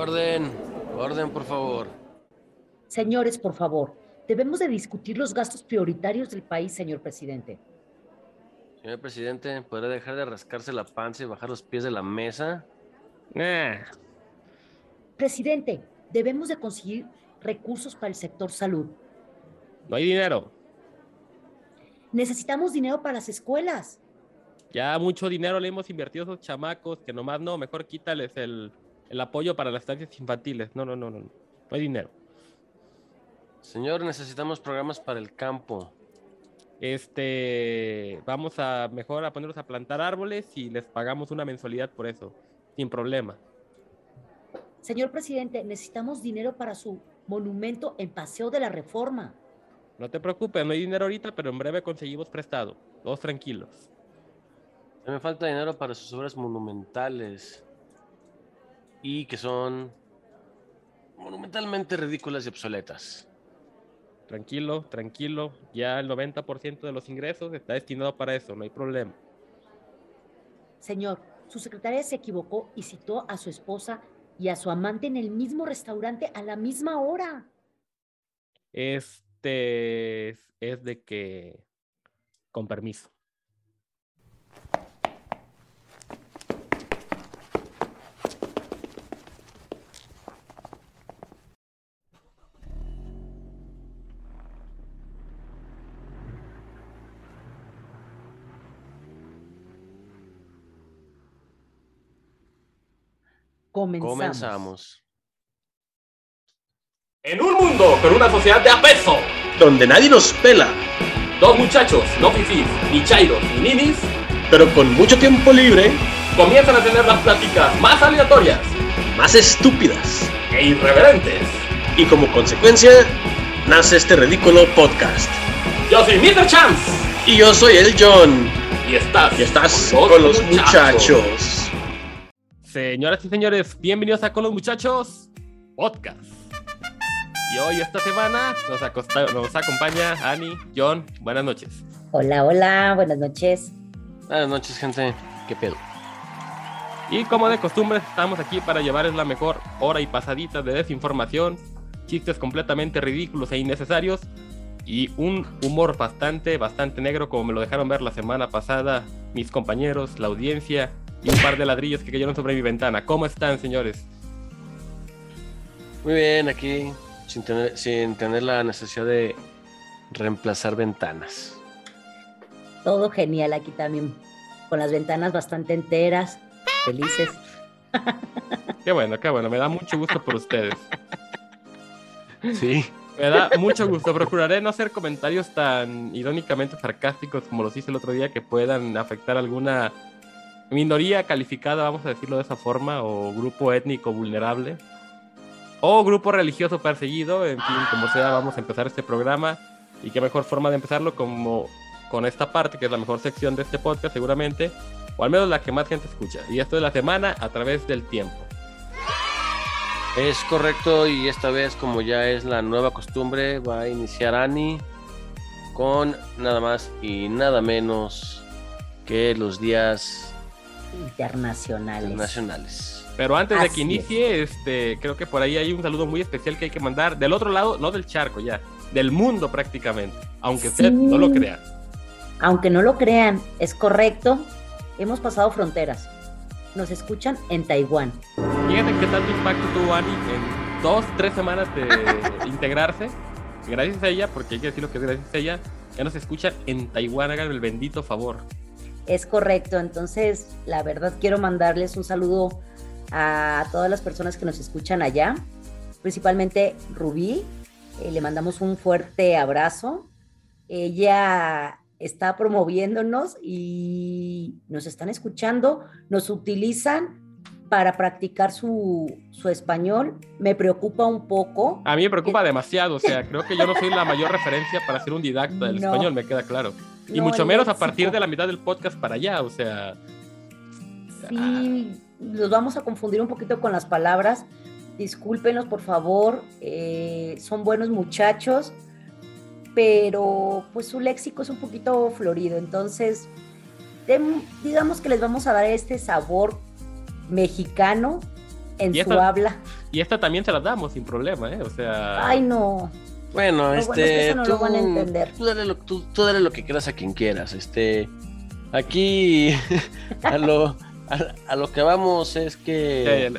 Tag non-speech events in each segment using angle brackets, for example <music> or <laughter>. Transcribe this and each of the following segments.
Orden, orden, por favor. Señores, por favor, debemos de discutir los gastos prioritarios del país, señor presidente. Señor presidente, ¿podría dejar de rascarse la panza y bajar los pies de la mesa? Nah, Presidente, debemos de conseguir recursos para el sector salud. no hay dinero. Necesitamos dinero para las escuelas. Ya mucho dinero le hemos invertido a esos chamacos que nomás no, mejor quítales el, el apoyo para las estancias infantiles. No, no, no, no. No hay dinero. Señor, necesitamos programas para el campo. Este, vamos a mejor a ponerlos a plantar árboles y les pagamos una mensualidad por eso, sin problema. Señor presidente, necesitamos dinero para su monumento en Paseo de la Reforma. No te preocupes, no hay dinero ahorita, pero en breve conseguimos prestado. Todos tranquilos. Me falta dinero para sus obras monumentales. Y que son monumentalmente ridículas y obsoletas. Tranquilo, tranquilo. Ya el 90% de los ingresos está destinado para eso, no hay problema. Señor, su secretaria se equivocó y citó a su esposa y a su amante en el mismo restaurante a la misma hora. Este es, es de que, con permiso. Comenzamos. Comenzamos. En un mundo con una sociedad de apeso, donde nadie nos pela, dos muchachos, no fifís, ni chairos, ni ninis, pero con mucho tiempo libre, comienzan a tener las pláticas más aleatorias más estúpidas. e irreverentes. Y como consecuencia, nace este ridículo podcast. Yo soy Mr. Chance Y yo soy el John, y estás, y estás con los muchachos. Señoras y señores, bienvenidos a Con los Muchachos Podcast. Y hoy, esta semana, nos, acosta- nos acompaña Ani, John. Buenas noches. Hola, hola, buenas noches. Buenas noches, gente. ¿Qué pedo? Y como de costumbre, estamos aquí para llevarles la mejor hora y pasadita de desinformación, chistes completamente ridículos e innecesarios y un humor bastante, bastante negro, como me lo dejaron ver la semana pasada mis compañeros, la audiencia y un par de ladrillos que cayeron sobre mi ventana. ¿Cómo están, señores? Muy bien, aquí, sin tener, sin tener la necesidad de reemplazar ventanas. Todo genial aquí también, con las ventanas bastante enteras, felices. <laughs> Qué bueno, qué bueno, me da mucho gusto por ustedes. Sí. Me da mucho gusto. Procuraré no hacer comentarios tan irónicamente sarcásticos como los hice el otro día que puedan afectar alguna minoría calificada, vamos a decirlo de esa forma, o grupo étnico vulnerable, o grupo religioso perseguido. En fin, como sea, vamos a empezar este programa. Y qué mejor forma de empezarlo como con esta parte, que es la mejor sección de este podcast, seguramente, o al menos la que más gente escucha. Y esto es la semana a través del tiempo. Es correcto y esta vez, como ya es la nueva costumbre, va a iniciar Ani con nada más y nada menos que los días Internacionales. internacionales. Pero antes de que inicie, este, creo que por ahí hay un saludo muy especial que hay que mandar del otro lado, no del charco ya, del mundo prácticamente, aunque usted no lo crea. Aunque no lo crean, es correcto, hemos pasado fronteras. Nos escuchan en Taiwán. Fíjate qué tanto impacto tuvo Ani en dos, tres semanas de <laughs> integrarse. Gracias a ella, porque hay que decir lo que es gracias a ella, ya nos escuchan en Taiwán, hagan el bendito favor. Es correcto, entonces la verdad quiero mandarles un saludo a todas las personas que nos escuchan allá, principalmente Rubí, eh, le mandamos un fuerte abrazo. Ella está promoviéndonos y nos están escuchando, nos utilizan para practicar su, su español. Me preocupa un poco. A mí me preocupa demasiado, o sea, <laughs> creo que yo no soy la mayor referencia para ser un didacta del No. español, me queda claro. Y No, mucho menos a partir de la mitad del podcast para allá, o sea... Sí, los vamos a confundir un poquito con las palabras. Discúlpenos, por favor. eh, son buenos muchachos, pero pues su léxico es un poquito florido. Entonces, digamos que les vamos a dar este sabor mexicano en Y su esta- habla. Y esta también se las damos sin problema, ¿eh? O sea. Ay, no. Bueno, Lo bueno es que este, eso no tú, lo van a entender. Tú dale, lo, tú- tú dale lo que quieras a quien quieras. Este, aquí <laughs> a lo, a, a lo que vamos es que,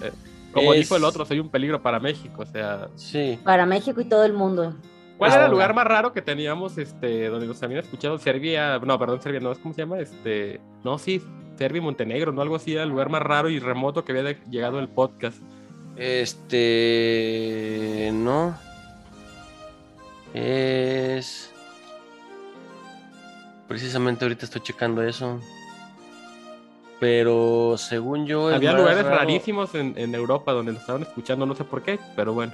como es- dijo el otro, soy un peligro para México. O sea, sí, Para México y todo el mundo. ¿cuál era el lugar más raro que teníamos, este, donde nos habían escuchado? Serbia, no, perdón, Serbia, no, ¿cómo se llama? Este, no, sí, Serbia y Montenegro, ¿no? Algo así, era el lugar más raro y remoto que había llegado el podcast. este, no, es, precisamente ahorita estoy checando eso, pero según yo Había más lugares raro- rarísimos en, en Europa donde nos estaban escuchando, no sé por qué, pero bueno.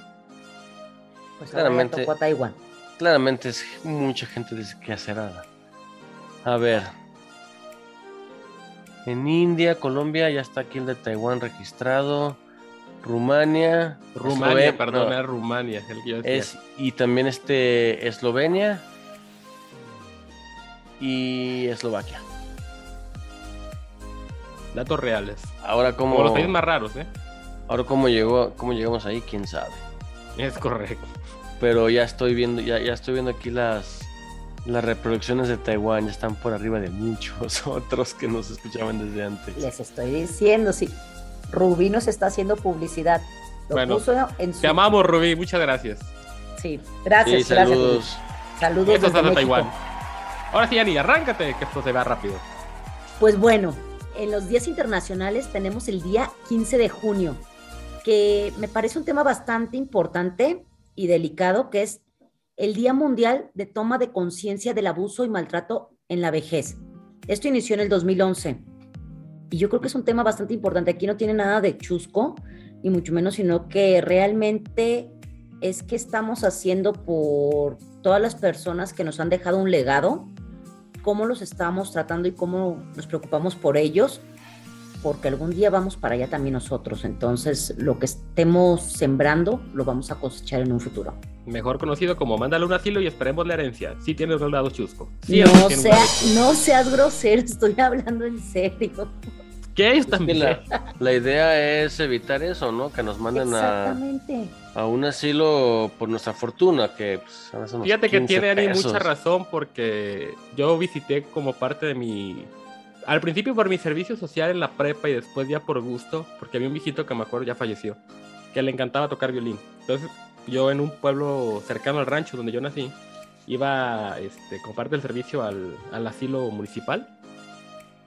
Pues Claramente. tocó a Taiwán. Claramente es mucha gente desquacerada. A ver. En India, Colombia, ya está aquí el de Taiwán registrado. Rumania. Rumania, Esloven- perdón, no, era Rumania. el que yo decía. es, y también este Eslovenia. Y Eslovaquia. Datos reales. Ahora Como cómo, los países más raros, ¿eh? ahora cómo llegó, cómo llegamos ahí, quién sabe. Es correcto. Pero ya estoy viendo, ya, ya estoy viendo aquí las, las reproducciones de Taiwán, ya están por arriba de muchos <laughs> otros que nos escuchaban desde antes. Les estoy diciendo, sí. Rubí nos está haciendo publicidad. Lo Bueno, puso en su. Te amamos, Rubí, muchas gracias. Sí, gracias, Sí, gracias. saludos. Rubí. Saludos Eso es desde. Taiwán. Ahora sí, Ani, arráncate, que esto se va rápido. Pues bueno, en los días internacionales tenemos el día 15 de junio, que me parece un tema bastante importante y delicado, que es el Día Mundial de Toma de Conciencia del Abuso y Maltrato en la Vejez. Esto inició en el 2011 y yo creo que es un tema bastante importante. Aquí no tiene nada de chusco, ni mucho menos, sino que realmente es que estamos haciendo por todas las personas que nos han dejado un legado, cómo los estamos tratando y cómo nos preocupamos por ellos, porque algún día vamos para allá también nosotros. Entonces, lo que estemos sembrando lo vamos a cosechar en un futuro. Mejor conocido como mándale un asilo y esperemos la herencia. Sí tienes un lado chusco. Sí, no, sea, no seas grosero, <laughs> estoy hablando en serio. Que ellos Es que también. la, la idea es evitar eso, ¿no? Que nos manden a, Exactamente. a un asilo por nuestra fortuna, que pues, ahora son unos Fíjate que 15 tiene Ani mucha razón porque yo visité como parte de mi... Al principio por mi servicio social en la prepa y después ya por gusto, porque había un viejito que me acuerdo ya falleció, que le encantaba tocar violín. Entonces yo en un pueblo cercano al rancho donde yo nací, iba este, como parte del servicio al, al asilo municipal.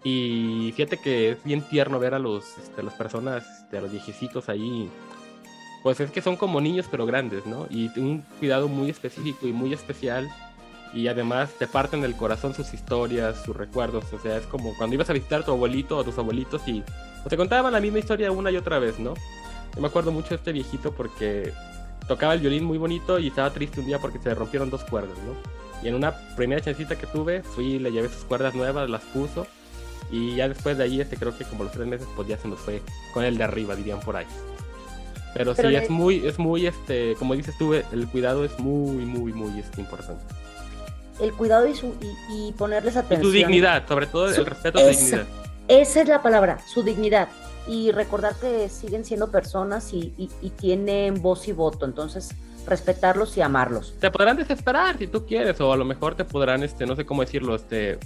Y fíjate que es bien tierno ver a los, este, las personas, este, a los viejecitos ahí pues es que son como niños pero grandes, ¿no? Y un cuidado muy específico y muy especial. Y además te parten del corazón sus historias, sus recuerdos. O sea, es como cuando ibas a visitar a tu abuelito o a tus abuelitos y te contaban la misma historia una y otra vez, ¿no? Yo me acuerdo mucho de este viejito porque tocaba el violín muy bonito y estaba triste un día porque se le rompieron dos cuerdas, ¿no? Y en una primera chancita que tuve, fui, le llevé sus cuerdas nuevas, las puso. Y ya después de ahí, este, creo que como los tres meses, pues ya se nos fue con el de arriba, dirían por ahí. Pero, Pero sí, le- es muy, es muy, este, como dices tú, el cuidado es muy, muy, muy este, importante. El cuidado y, su, y, y ponerles Y atención. tu dignidad, sobre todo Su- el respeto a tu esa. dignidad. Esa es la palabra, su dignidad. Y recordar que siguen siendo personas y, y- y tienen voz y voto. Entonces, respetarlos y amarlos. Te podrán desesperar si tú quieres, o a lo mejor te podrán, este, no sé cómo decirlo, este,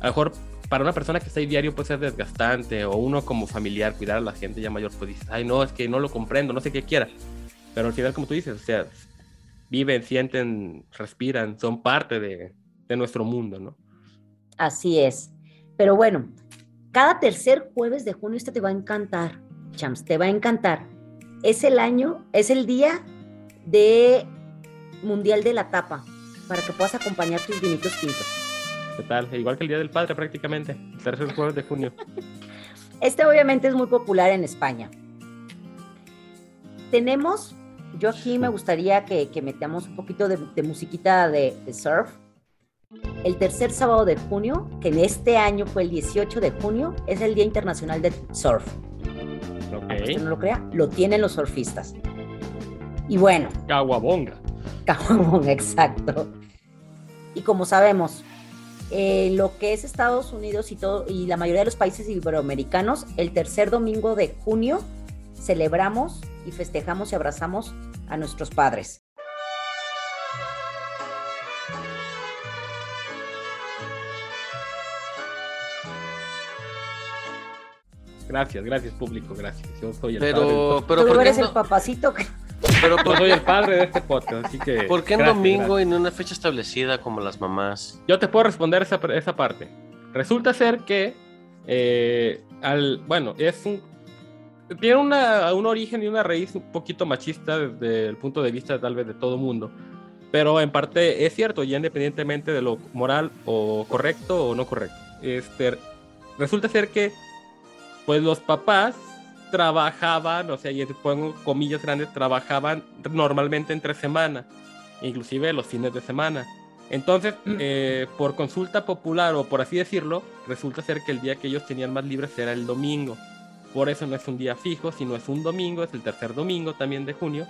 a lo mejor para una persona que está ahí diario puede ser desgastante, o uno como familiar, cuidar a la gente ya mayor, pues dices, ay, no, es que no lo comprendo, no sé qué quiera. Pero al final, como tú dices, o sea, viven, sienten, respiran, son parte de, de nuestro mundo, ¿no? Así es. Pero bueno, cada tercer jueves de junio este te va a encantar, Chams, te va a encantar. Es el año, es el día de Mundial de la Tapa, para que puedas acompañar tus vinitos tintos. ¿Qué tal? Igual que el Día del Padre prácticamente, el tercer jueves de junio. <laughs> Este obviamente es muy popular en España. Tenemos, yo aquí me gustaría que, que metamos un poquito de, de musiquita de, de surf. El tercer sábado de junio, que en este año fue el 18 de junio, es el Día Internacional del Surf. Aunque usted Ok. no lo crea, lo tienen los surfistas. Y bueno, Caguabonga. Caguamón, <laughs> exacto. Y como sabemos, eh, lo que es Estados Unidos y, todo, y la mayoría de los países iberoamericanos, el tercer domingo de junio celebramos y festejamos y abrazamos a nuestros padres. Gracias, gracias público, gracias. Yo soy el padre. Pero, pero Tú ¿por qué, eres el papacito que... pero por- soy el padre de este podcast, así que. por qué en gracias, domingo gracias. y en una fecha establecida como las mamás? Yo te puedo responder esa, esa parte. Resulta ser que, eh, al, bueno, es un, tiene una, un origen y una raíz un poquito machista desde el punto de vista tal vez de todo mundo, pero en parte es cierto, ya independientemente de lo moral o correcto o no correcto. Este, resulta ser que, pues los papás trabajaban, o sea, y pongo comillas grandes, trabajaban normalmente entre semana, inclusive los fines de semana. Entonces, eh, por consulta popular o por así decirlo, resulta ser que el día que ellos tenían más libres era el domingo. Por eso no es un día fijo, sino es un domingo, es el tercer domingo también de junio.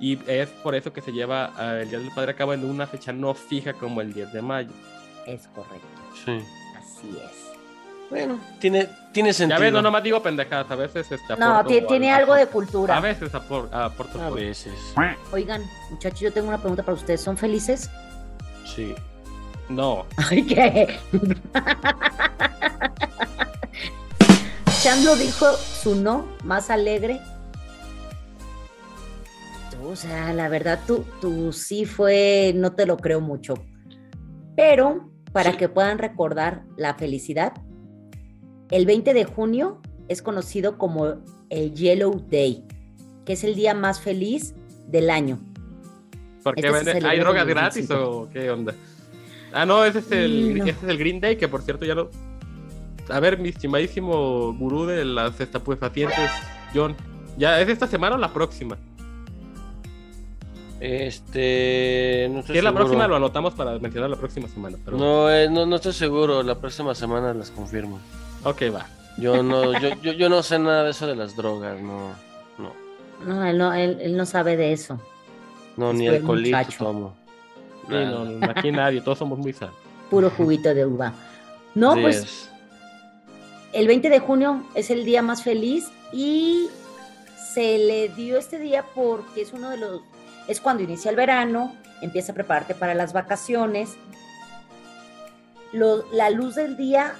Y es por eso que se lleva eh, el Día del Padre a cabo en una fecha no fija como el 10 de mayo. Es correcto, Sí. así es. Bueno, tiene, tiene sentido. Ya ves, no nomás digo pendejadas, a veces este, No, tiene al- algo de A cultura. veces apor- aporto A veces. Oigan, muchachos, yo tengo una pregunta para ustedes. ¿Son felices? Sí. No, <laughs> Ay, ¿qué? <laughs> Chandlo dijo su no más alegre. O sea, la verdad, tú, tú sí fue, no te lo creo mucho. Pero para Sí. que puedan recordar la felicidad, el 20 de junio es conocido como el Yellow Day, que es el día más feliz del año. porque Este vende- ¿hay drogas gratis 25. o qué onda? Ah, no, ese es el, no. ese es el Green Day, que por cierto ya lo... A ver, mi estimadísimo gurú de las estapuefacientes, John, ¿ya es esta semana o la próxima? Este. No estoy Si es la seguro. próxima, lo anotamos para mencionar la próxima semana. Pero... No, eh, no, no estoy seguro. La próxima semana las confirmo. Ok, va. Yo no, yo, yo, yo no sé nada de eso de las drogas, no. No, No, él no, él, él no sabe de eso. no Es ni alcoholito tomo. Sí, no, no, aquí nadie, todos somos muy sanos. Puro juguito de uva. No, pues es. El 20 de junio es el día más feliz y se le dio este día porque es uno de los, es cuando inicia el verano, empieza a prepararte para las vacaciones. Lo- la luz del día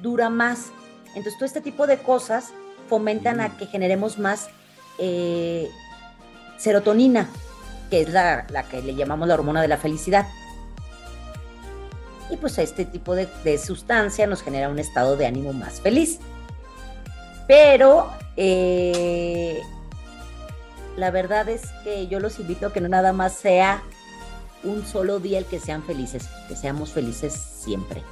dura más. Entonces, todo este tipo de cosas fomentan a que generemos más eh, serotonina, que es la, la que le llamamos la hormona de la felicidad. Y pues este tipo de, de sustancia nos genera un estado de ánimo más feliz. Pero eh, la verdad es que yo los invito a que no nada más sea un solo día el que sean felices, que seamos felices siempre.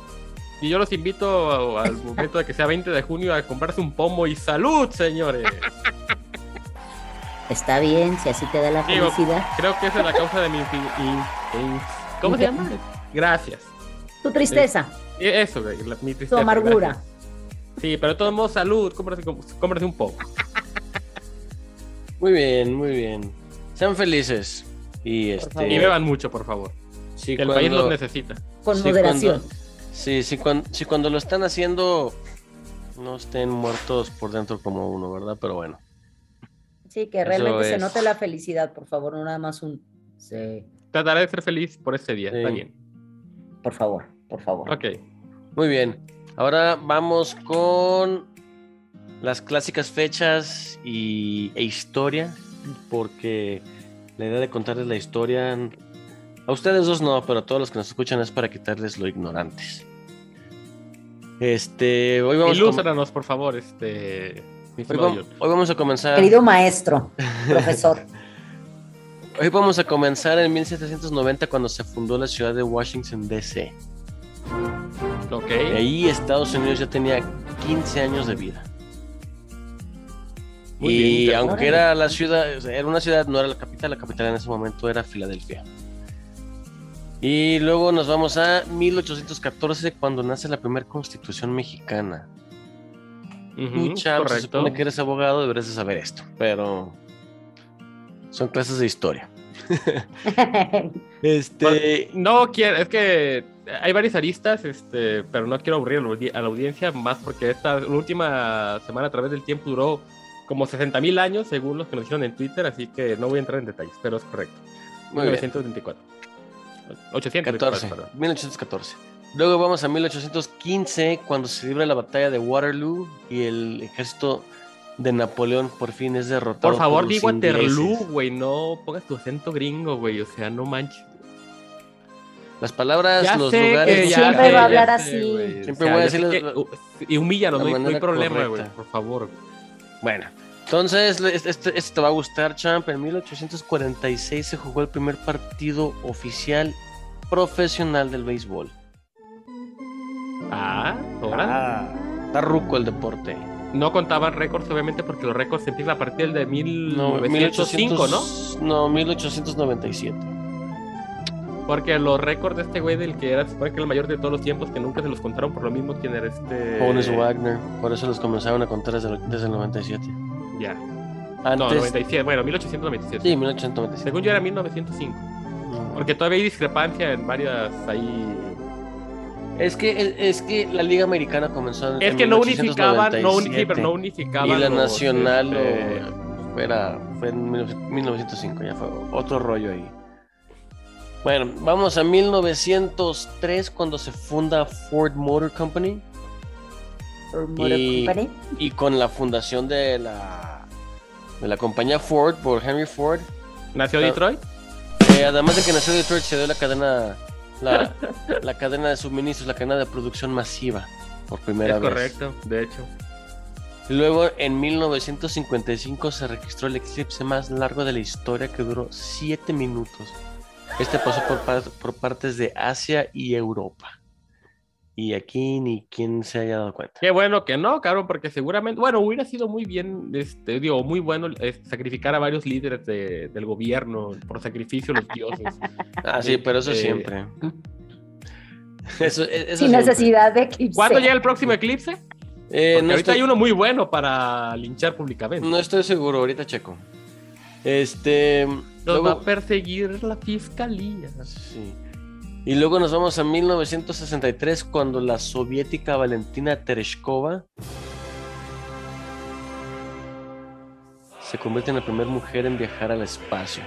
Y yo los invito a- al momento de que sea 20 de junio a comprarse un pomo y salud, señores. <laughs> Está bien, si así te da la Digo, felicidad. Creo que esa es la causa de mi... infin- in- in- ¿Cómo se llama? Gracias. Tu tristeza, Y Eso, la- mi tu tristeza, amargura. gracias. Sí, pero de todos modos, salud, cómprate, cómprate un pomo. <laughs> Muy bien, muy bien. Sean felices. Y este. Y beban mucho, por favor. sí, Que el cuando- país los necesita. Con sí, moderación. cuando- sí, sí, cuando, sí, cuando lo están haciendo, no estén muertos por dentro como uno, ¿verdad? Pero bueno. Sí, que realmente se note la felicidad, por favor, no nada más un... Sí, Trataré de ser feliz por este día, Sí. está bien. por favor, por favor. Ok. Muy bien. Ahora vamos con las clásicas fechas y, e historia, porque la idea de contarles la historia, a ustedes dos no, pero a todos los que nos escuchan es para quitarles lo ignorantes. Este, hoy vamos, Ilústranos, por favor, este. mi hoy, hoy vamos a comenzar. Querido maestro, profesor. <laughs> Hoy vamos a comenzar en 1790 cuando se fundó la ciudad de Washington DC. Ok. Y ahí Estados Unidos ya tenía 15 años de vida. Muy y bien, aunque era la ciudad, era una ciudad, no era la capital, la capital en ese momento era Filadelfia. Y luego nos vamos a 1814 cuando nace la primera constitución mexicana. Cham, se correcto. supone que eres abogado, deberías de saber esto, pero son clases de historia. <laughs> <laughs> Este, No quiero, es que hay varias aristas, este, pero no quiero aburrir a la audiencia más porque esta última semana a través del tiempo duró como 60 mil años, según los que nos dijeron en Twitter, así que no voy a entrar en detalles, pero es correcto. Muy bien. 1924. 824, 14, perdón. 1814. Luego vamos a 1815, cuando se libra la batalla de Waterloo y el ejército de Napoleón por fin es derrotado. Por favor, los di Waterloo, güey, no pongas tu acento gringo, güey, o sea, no manches. Las palabras, Ya los sé lugares. que los ya Siempre sé, va a hablar así. Siempre o sea, voy a decirles uh, y humíllanos, la no hay, no hay manera problema, güey, por favor. Bueno, entonces este, este- este te va a gustar, Champ. En 1846 se jugó el primer partido oficial profesional del béisbol. Ah, ahora. Ah, está ruco el deporte. No contaban récords, obviamente, porque los récords se empiezan a partir de No, 1905, ¿no? No, 1897. Porque los récords de este güey del que era, supone que era el mayor de todos los tiempos, que nunca se los contaron por lo mismo quién era este. Honest Wagner. Por eso los comenzaron a contar desde el, desde el 97. Ya. Antes. No, 97, bueno, 1897. Sí, 1897. Según yo era 1905. Mm. Porque todavía hay discrepancia en varias ahí. Es que, es que la Liga Americana comenzó en Es que no unificaban, no, uni- sí, 1897. pero no unificaban. Y la los, nacional este, lo- era, fue en 1905, ya fue otro rollo ahí. Bueno, vamos a 1903 cuando se funda Ford Motor Company Por Motor Y- Company. y con la fundación de la, de la compañía Ford por Henry Ford. ¿Nació Detroit? Eh, además de que nació Detroit, se dio la cadena, la, <laughs> la cadena de suministros, la cadena de producción masiva por primera Es vez. correcto, de hecho. Luego, en 1955 se registró el eclipse más largo de la historia que duró 7 minutos. Este pasó por, par- por partes de Asia y Europa. Y aquí ni quien se haya dado cuenta. Qué bueno que no, cabrón, porque seguramente, bueno, hubiera sido muy bien, este, digo, muy bueno eh, sacrificar a varios líderes de- del gobierno por sacrificio a los dioses. <laughs> Ah, sí, pero eso Eh, siempre. <laughs> Eso, e- eso Sin siempre. necesidad de eclipse. ¿Cuándo llega el próximo eclipse? Eh, no, ahorita estoy, hay uno muy bueno para linchar públicamente. no estoy seguro, ahorita checo. Este. Nos luego- va a perseguir la fiscalía. Sí. Y luego nos vamos a 1963 cuando la soviética Valentina Tereshkova se convierte en la primera mujer en viajar al espacio.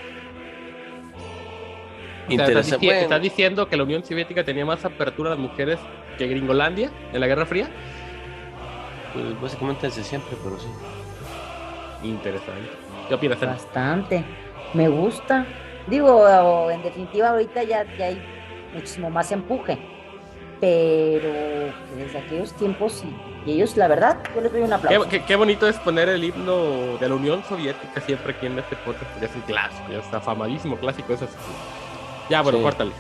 O sea, ¿estás, Interesa- dici- bueno, estás diciendo que la Unión Soviética tenía más apertura a las mujeres que Gringolandia en la Guerra Fría? pues, básicamente desde siempre, pero sí. Interesante. ¿Qué opinas? Bastante. Me gusta. Digo, en definitiva, ahorita ya, ya hay muchísimo más empuje. Pero desde aquellos tiempos, y, y ellos, la verdad, yo les doy un aplauso. qué- qué bonito es poner el himno de la Unión Soviética siempre aquí en este podcast, porque es un clásico, ya está afamadísimo clásico. Eso sí. Ya, bueno, Sí. córtale.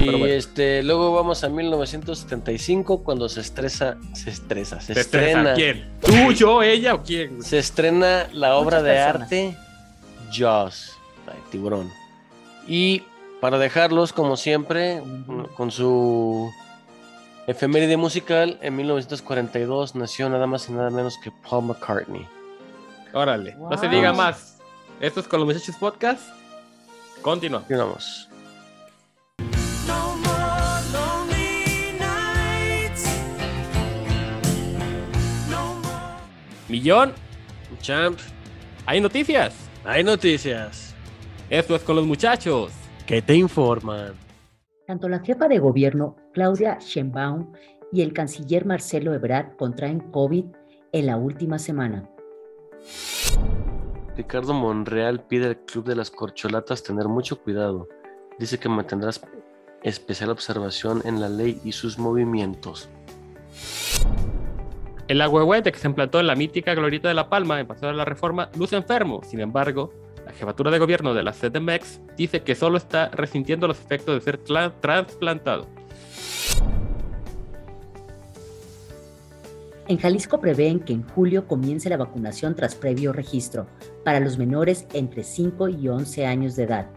Y bueno, este, luego vamos a 1975 cuando se estresa, se estresa, se, ¿te estresa estrena, ¿Quién? ¿Tú, yo, ella o quién? se estrena la obra Muchas de personas. arte Jaws, tiburón. Y para dejarlos como siempre con su efeméride musical, en 1942 nació nada más y nada menos que Paul McCartney. Órale, no se diga más. Esto es con los muchachos podcast. Continúa. Continuamos. No more lonely nights. No more. Millón, Champ, hay noticias. hay noticias Esto es con los muchachos. que te informan. Tanto la jefa de gobierno, Claudia Sheinbaum, y el canciller Marcelo Ebrard contraen COVID en la última semana. Ricardo Monreal pide al Club de las Corcholatas tener mucho cuidado. Dice que mantendrás especial observación en la ley y sus movimientos. El agüehuete que se implantó en la mítica Glorieta de la Palma en Paseo de la Reforma luce enfermo. Sin embargo, la jefatura de gobierno de la CDMX dice que solo está resintiendo los efectos de ser trasplantado. En Jalisco prevén que en julio comience la vacunación tras previo registro para los menores entre 5 y 11 años de edad.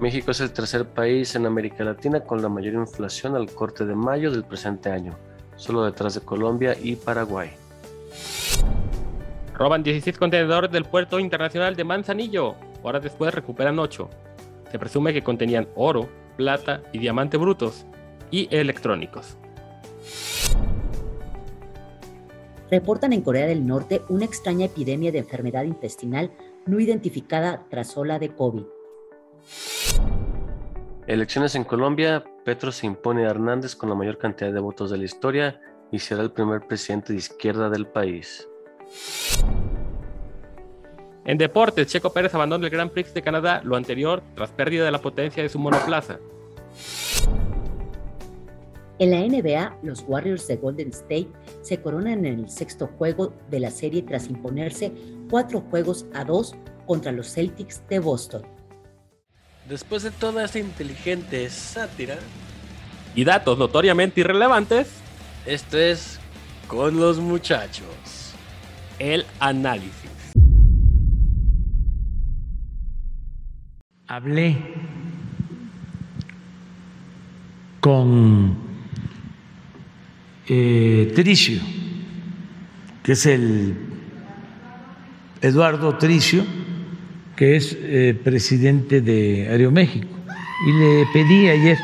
México es el tercer país en América Latina con la mayor inflación al corte de mayo del presente año, solo detrás de Colombia y Paraguay. Roban 16 contenedores del puerto internacional de Manzanillo. Horas después recuperan 8. Se presume que contenían oro, plata y diamante brutos y electrónicos. reportan en Corea del Norte una extraña epidemia de enfermedad intestinal no identificada tras ola de COVID. Elecciones en Colombia, Petro se impone a Hernández con la mayor cantidad de votos de la historia y será el primer presidente de izquierda del país. En deportes, Checo Pérez abandona el Grand Prix de Canadá, lo anterior tras pérdida de la potencia de su monoplaza. En la NBA, los Warriors de Golden State se coronan en el sexto juego de la serie tras imponerse cuatro juegos a dos contra los Celtics de Boston. Después de toda esta inteligente sátira, Y datos notoriamente irrelevantes, esto es con los muchachos. El análisis. hablé con eh, Tricio, que es el Eduardo Tricio, que es eh, presidente de Aeroméxico, y le pedí ayer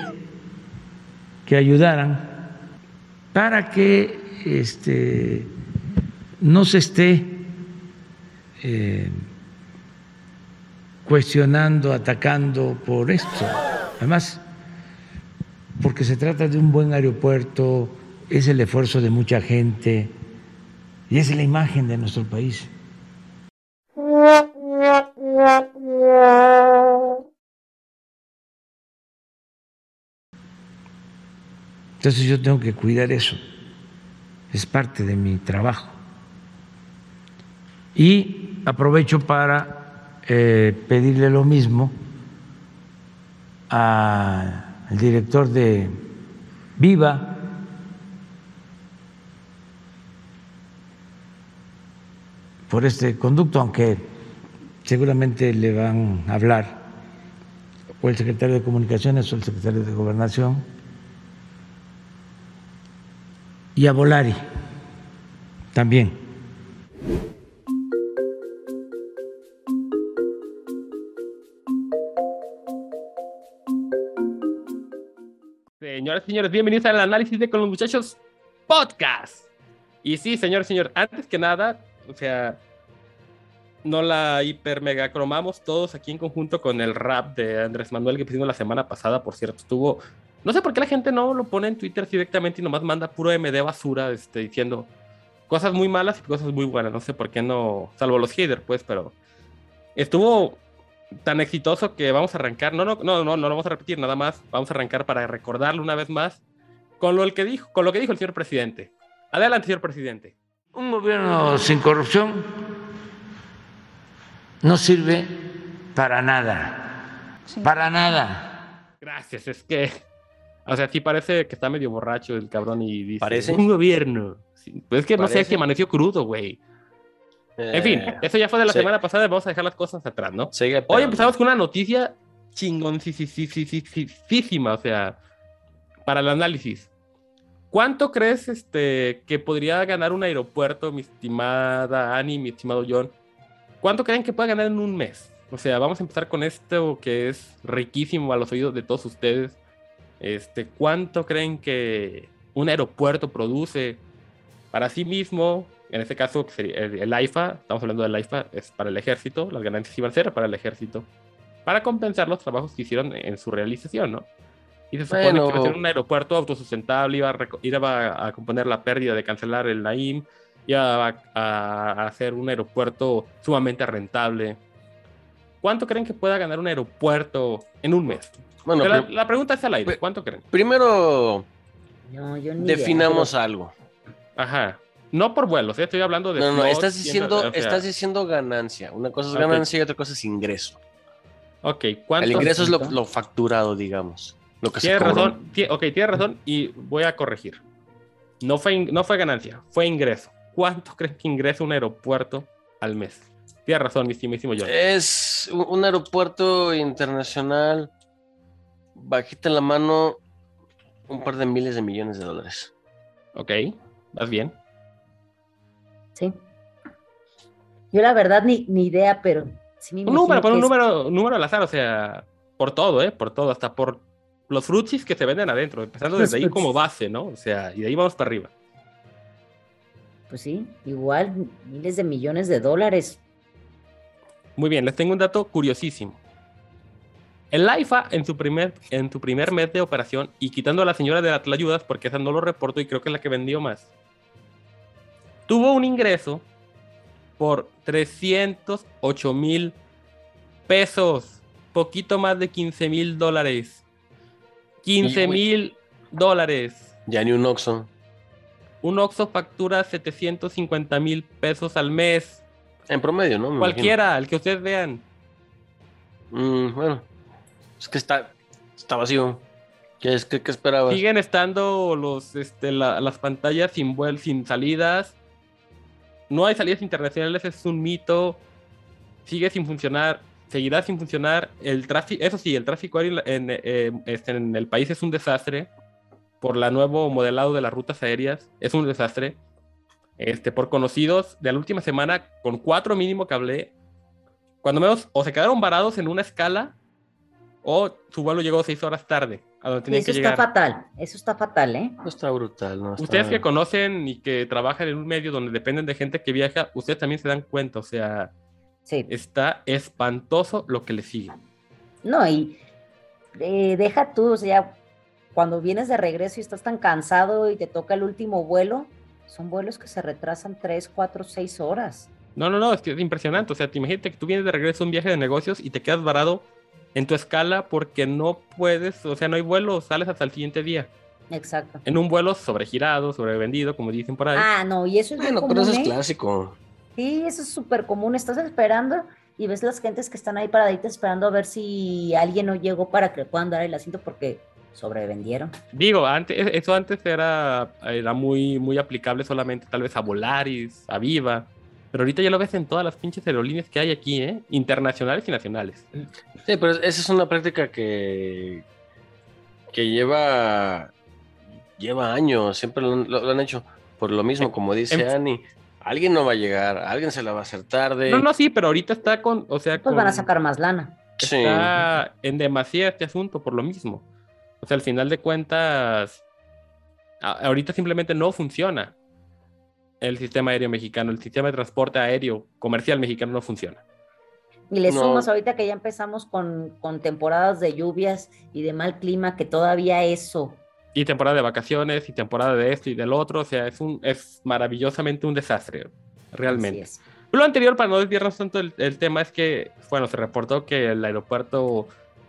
que ayudaran para que este, no se esté eh, cuestionando, atacando por esto. Además, porque se trata de un buen aeropuerto, es el esfuerzo de mucha gente y es la imagen de nuestro país. Entonces yo tengo que cuidar eso, es parte de mi trabajo. Y aprovecho para eh, pedirle lo mismo al director de Viva, por este conducto, aunque seguramente le van a hablar o el secretario de Comunicaciones o el secretario de Gobernación, y a Volari también. Señores, bienvenidos al análisis de Con los Muchachos Podcast. Y sí, señor, señor, antes que nada, o sea, no la hiper mega cromamos todos aquí en conjunto con el rap de Andrés Manuel que pusimos la semana pasada, por cierto, estuvo. No sé por qué la gente no lo pone en Twitter directamente y nomás manda puro MD basura este, diciendo cosas muy malas y cosas muy buenas. No sé por qué no, salvo los haters, pues, pero estuvo tan exitoso que vamos a arrancar. No, no, no, no, no lo vamos a repetir nada más. Vamos a arrancar para recordarlo una vez más con lo, el que dijo, con lo que dijo el señor presidente. Adelante, señor presidente. Un gobierno sin corrupción no sirve para nada, para nada. Gracias, es que. O sea, sí parece que está medio borracho el cabrón y dice. ¿Parece? Un gobierno. Sí, Pues es que no sé ¿Parece? si amaneció crudo, güey. En fin, Eh, eso ya fue de la sí. semana pasada. Vamos a dejar las cosas atrás, ¿no? sigue Hoy empezamos con una noticia chingoncísima, o sea, para el análisis. ¿Cuánto crees este, que podría ganar un aeropuerto, mi estimada Ani, mi estimado John? ¿Cuánto creen que pueda ganar en un mes? O sea, vamos a empezar con esto que es riquísimo a los oídos de todos ustedes. Este, ¿Cuánto creen que un aeropuerto produce para sí mismo? En este caso, sería el, el AIFA, estamos hablando del AIFA, es para el ejército, las ganancias iban a ser para el ejército, para compensar los trabajos que hicieron en su realización, ¿no? Y se supone Bueno. que iba a ser un aeropuerto autosustentable, iba a, iba a componer la pérdida de cancelar el Naim, iba a, a- a hacer un aeropuerto sumamente rentable. ¿Cuánto creen que pueda ganar un aeropuerto en un mes? Bueno, la, la pregunta es al aire, Pues- ¿cuánto creen? primero No, yo ni idea, definamos pero- algo. Ajá. No por vuelos, ¿eh? estoy hablando de... No, no, estás diciendo, o sea, estás diciendo ganancia. Una cosa es ganancia y otra cosa es ingreso. Ok, ¿cuánto? El ingreso es lo, lo facturado, digamos. Lo que Tienes razón, ok, tienes razón y voy a corregir. No fue, no fue ganancia, fue ingreso. ¿Cuánto <laughs> crees que ingresa un aeropuerto al mes? Tienes razón, mi estimadísimo John. Es un un aeropuerto internacional, bajita en la mano, un par de miles de millones de dólares. Ok, vas bien. Sí. Yo la verdad ni, ni idea, pero sí me Un número, pon que un es- número, número al azar, o sea, por todo, ¿eh? Por todo, hasta por los frutsis que se venden adentro, empezando desde ahí como base, ¿no? O sea, y de ahí vamos para arriba. Pues sí, igual miles de millones de dólares. Muy bien, les tengo un dato curiosísimo. El AIFA en su primer, en su primer mes de operación, y quitando a la señora de la Tlayudas, porque esa no lo reporto y creo que es la que vendió más, tuvo un ingreso por 308 mil pesos, poquito más de 15 mil dólares. 15 mil dólares. Ya ni un Oxxo. Un Oxxo factura 750 mil pesos al mes. En promedio, ¿no? Me Cualquiera, el que ustedes vean. imagino. Mm, bueno, es que está, está vacío. ¿Qué, es, qué, qué esperabas? Siguen estando los, este, la- las pantallas sin vuel, sin salidas. No hay salidas internacionales, es un mito. Sigue sin funcionar, seguirá sin funcionar. El tráfico, eso sí, el tráfico aéreo en, eh, este, en el país es un desastre. Por la nuevo modelado de las rutas aéreas, es un desastre. Este, por conocidos de la última semana, con cuatro mínimo que hablé, cuando menos o se quedaron varados en una escala o su vuelo llegó seis horas tarde a donde Y tenían eso que está llegar. fatal, eso está fatal, ¿eh? No está brutal, ¿no? Está- Ustedes que conocen y que trabajan en un medio donde dependen de gente que viaja, ustedes también se dan cuenta, o sea, Sí. está espantoso lo que le sigue. No, y eh, deja tú, o sea, cuando vienes de regreso y estás tan cansado y te toca el último vuelo, son vuelos que se retrasan 3, 4, 6 horas. No, no, no, es que es impresionante, o sea, te imagínate que tú vienes de regreso a un viaje de negocios y te quedas varado en tu escala porque no puedes, o sea, no hay vuelo, sales hasta el siguiente día. Exacto. En un vuelo sobregirado, sobrevendido, como dicen por ahí. Ah, no, y eso es muy Bueno, común, pero eso es ¿eh? clásico. Sí, eso es súper común. Estás esperando y ves las gentes que están ahí paraditas esperando a ver si alguien no llegó para que puedan dar el asiento porque sobrevendieron. Digo, antes, eso antes era, era muy, muy aplicable solamente tal vez a Volaris, a Viva, pero ahorita ya lo ves en todas las pinches aerolíneas que hay aquí, ¿eh? Internacionales y nacionales. Sí, pero esa es una práctica que, que lleva, lleva años, siempre lo, han- lo- lo han hecho. Por lo mismo, como dice en- Ani, alguien no va a llegar, alguien se la va a hacer tarde. No, no, sí, pero ahorita está con, o sea, Pues van a sacar más lana. Sí. está en demasía este asunto por lo mismo. O sea, al final de cuentas, ahorita simplemente no funciona el sistema aéreo mexicano, el sistema de transporte aéreo comercial mexicano no funciona. Y le No. sumas ahorita que ya empezamos con, con temporadas de lluvias y de mal clima, que todavía eso. Y temporada de vacaciones y temporada de esto y del otro, o sea, es un es maravillosamente un desastre, realmente. así es. Lo anterior, para no desviarnos tanto el, el tema, es que, bueno, se reportó que el aeropuerto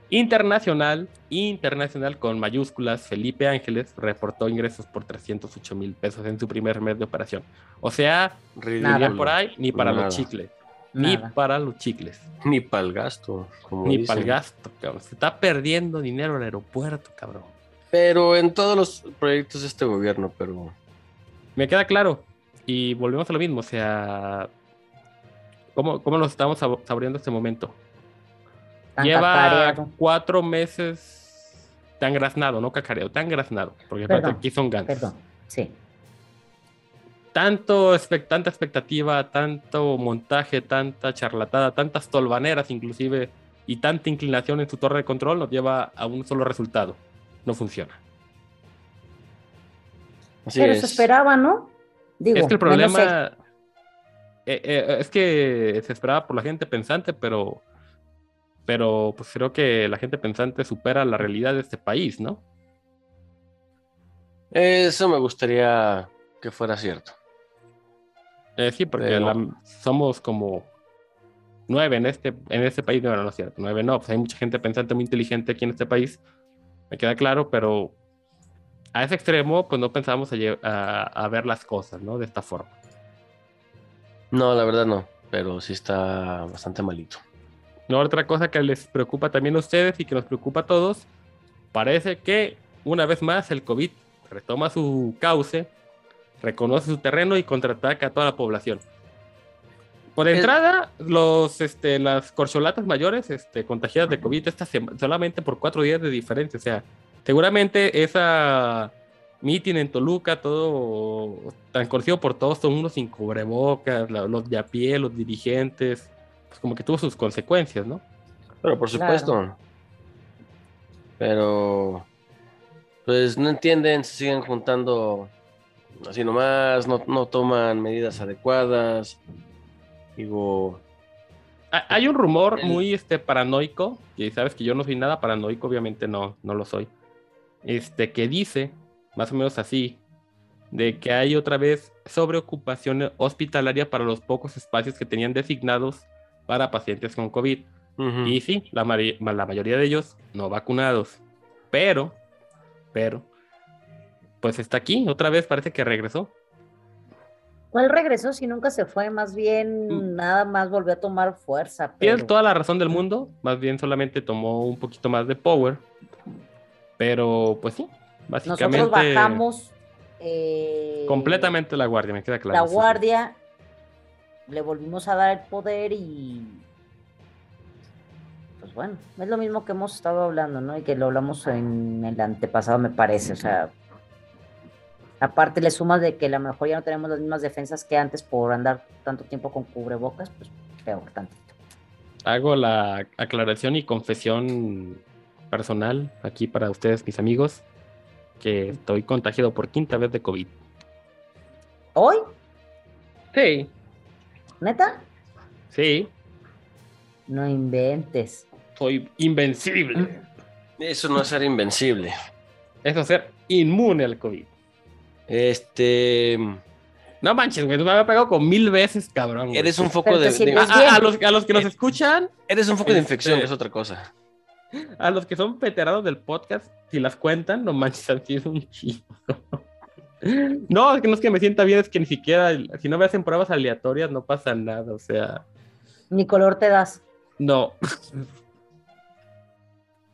internacional, internacional con mayúsculas, Felipe Ángeles, reportó ingresos por 308 mil pesos en su primer mes de operación. O sea, dirían por ahí, ni para Nada. los chicles. Ni Nada. para los chicles. Ni para el gasto, como Ni para el gasto, cabrón. Se está perdiendo dinero el aeropuerto, cabrón. Pero en todos los proyectos de este gobierno, pero Me queda claro. Y volvemos a lo mismo, o sea, ¿cómo, cómo nos estamos sabo- saboreando este momento? Tan Lleva cacareado. cuatro meses tan graznado, no cacareo, tan graznado, porque Perdón, aquí son ganas. Perdón, sí. Tanto tanta expectativa, tanto montaje, tanta charlatada, tantas tolvaneras inclusive, y tanta inclinación en su torre de control nos lleva a un solo resultado. No funciona. así Pero es. se esperaba, ¿no? Digo, es que el problema eh, eh, es que se esperaba por la gente pensante, pero, pero pues creo que la gente pensante supera la realidad de este país, ¿no? Eso me gustaría que fuera cierto. Eh, sí, porque Pero- la- somos como nueve en este, en este país, no, no es cierto, nueve no, pues hay mucha gente pensante muy inteligente aquí en este país, me queda claro, pero a ese extremo, pues no pensamos a, lle- a- a ver las cosas, ¿no? De esta forma. No, la verdad no, pero sí está bastante malito. No, otra cosa que les preocupa también a ustedes y que nos preocupa a todos, parece que una vez más el COVID retoma su cauce, reconoce su terreno y contraataca a toda la población. Por entrada, los, este, las corcholatas mayores este, contagiadas de COVID esta solamente por cuatro días de diferencia. O sea, seguramente esa meeting en Toluca, todo tan conocido por todos, todo el mundo sin cubrebocas, los de a pie, los dirigentes, pues como que tuvo sus consecuencias, ¿no? Pero por Claro. supuesto. Pero pues no entienden, se siguen juntando así nomás, no, no toman medidas adecuadas. Digo, Ha- Hay un rumor El- muy este, paranoico, que sabes que yo no soy nada paranoico, obviamente no, no lo soy, este, que dice, más o menos así, de que hay otra vez sobreocupación hospitalaria para los pocos espacios que tenían designados para pacientes con COVID. Y sí, la, mayoría de ellos no vacunados. Pero, pero, pues está aquí, otra vez parece que regresó. ¿Cuál regresó si nunca se fue? Más bien Mm. nada más volvió a tomar fuerza. Tiene pero- toda la razón del mundo, más bien solamente tomó un poquito más de power. Pero, pues sí, básicamente. Nosotros bajamos eh, Completamente la guardia, me queda claro. la guardia, le volvimos a dar el poder y pues bueno, es lo mismo que hemos estado hablando, ¿no? Y que lo hablamos en el antepasado, me parece, o sea, aparte le sumas de que a lo mejor ya no tenemos las mismas defensas que antes por andar tanto tiempo con cubrebocas, pues peor tantito. Hago la aclaración y confesión personal aquí para ustedes, mis amigos, que estoy contagiado por quinta vez de COVID. ¿Hoy? Sí, ¿Neta? sí, No inventes. soy invencible. Eso no es ser invencible. Eso es ser inmune al COVID. Este. No manches, güey, me había pegado con mil veces, cabrón. güey. Eres un foco Pero de. te de- A, bien. a- a los, a los que nos escuchan, eres un foco de Este- infección, que es otra cosa. a los que son veteranos del podcast, si las cuentan, no manches, han sido un chingo. No, es que no es que me sienta bien, es que ni siquiera, si no me hacen pruebas aleatorias, no pasa nada, o sea, Ni color te das. no.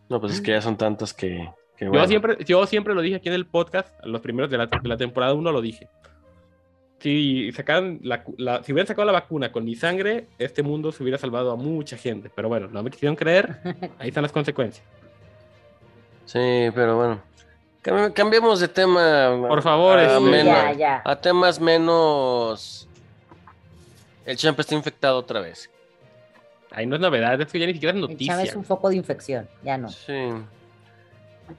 No, pues es que ya son tantas que. que Yo bueno. siempre, yo siempre lo dije aquí en el podcast, los primeros de la, de la temporada 1 lo dije. Si, sacaran la- si hubieran sacado la vacuna con mi sangre, este mundo se hubiera salvado a mucha gente. Pero bueno, no me quisieron creer, <laughs> ahí están las consecuencias. Sí, pero bueno. Cambi- Cambiemos de tema. Por favor, a, este- Sí, menos- ya, ya. a temas menos. El champ está infectado otra vez. Ahí no es novedad, es que ya ni siquiera es El noticia. Chávez es un foco de infección, ya no. Sí.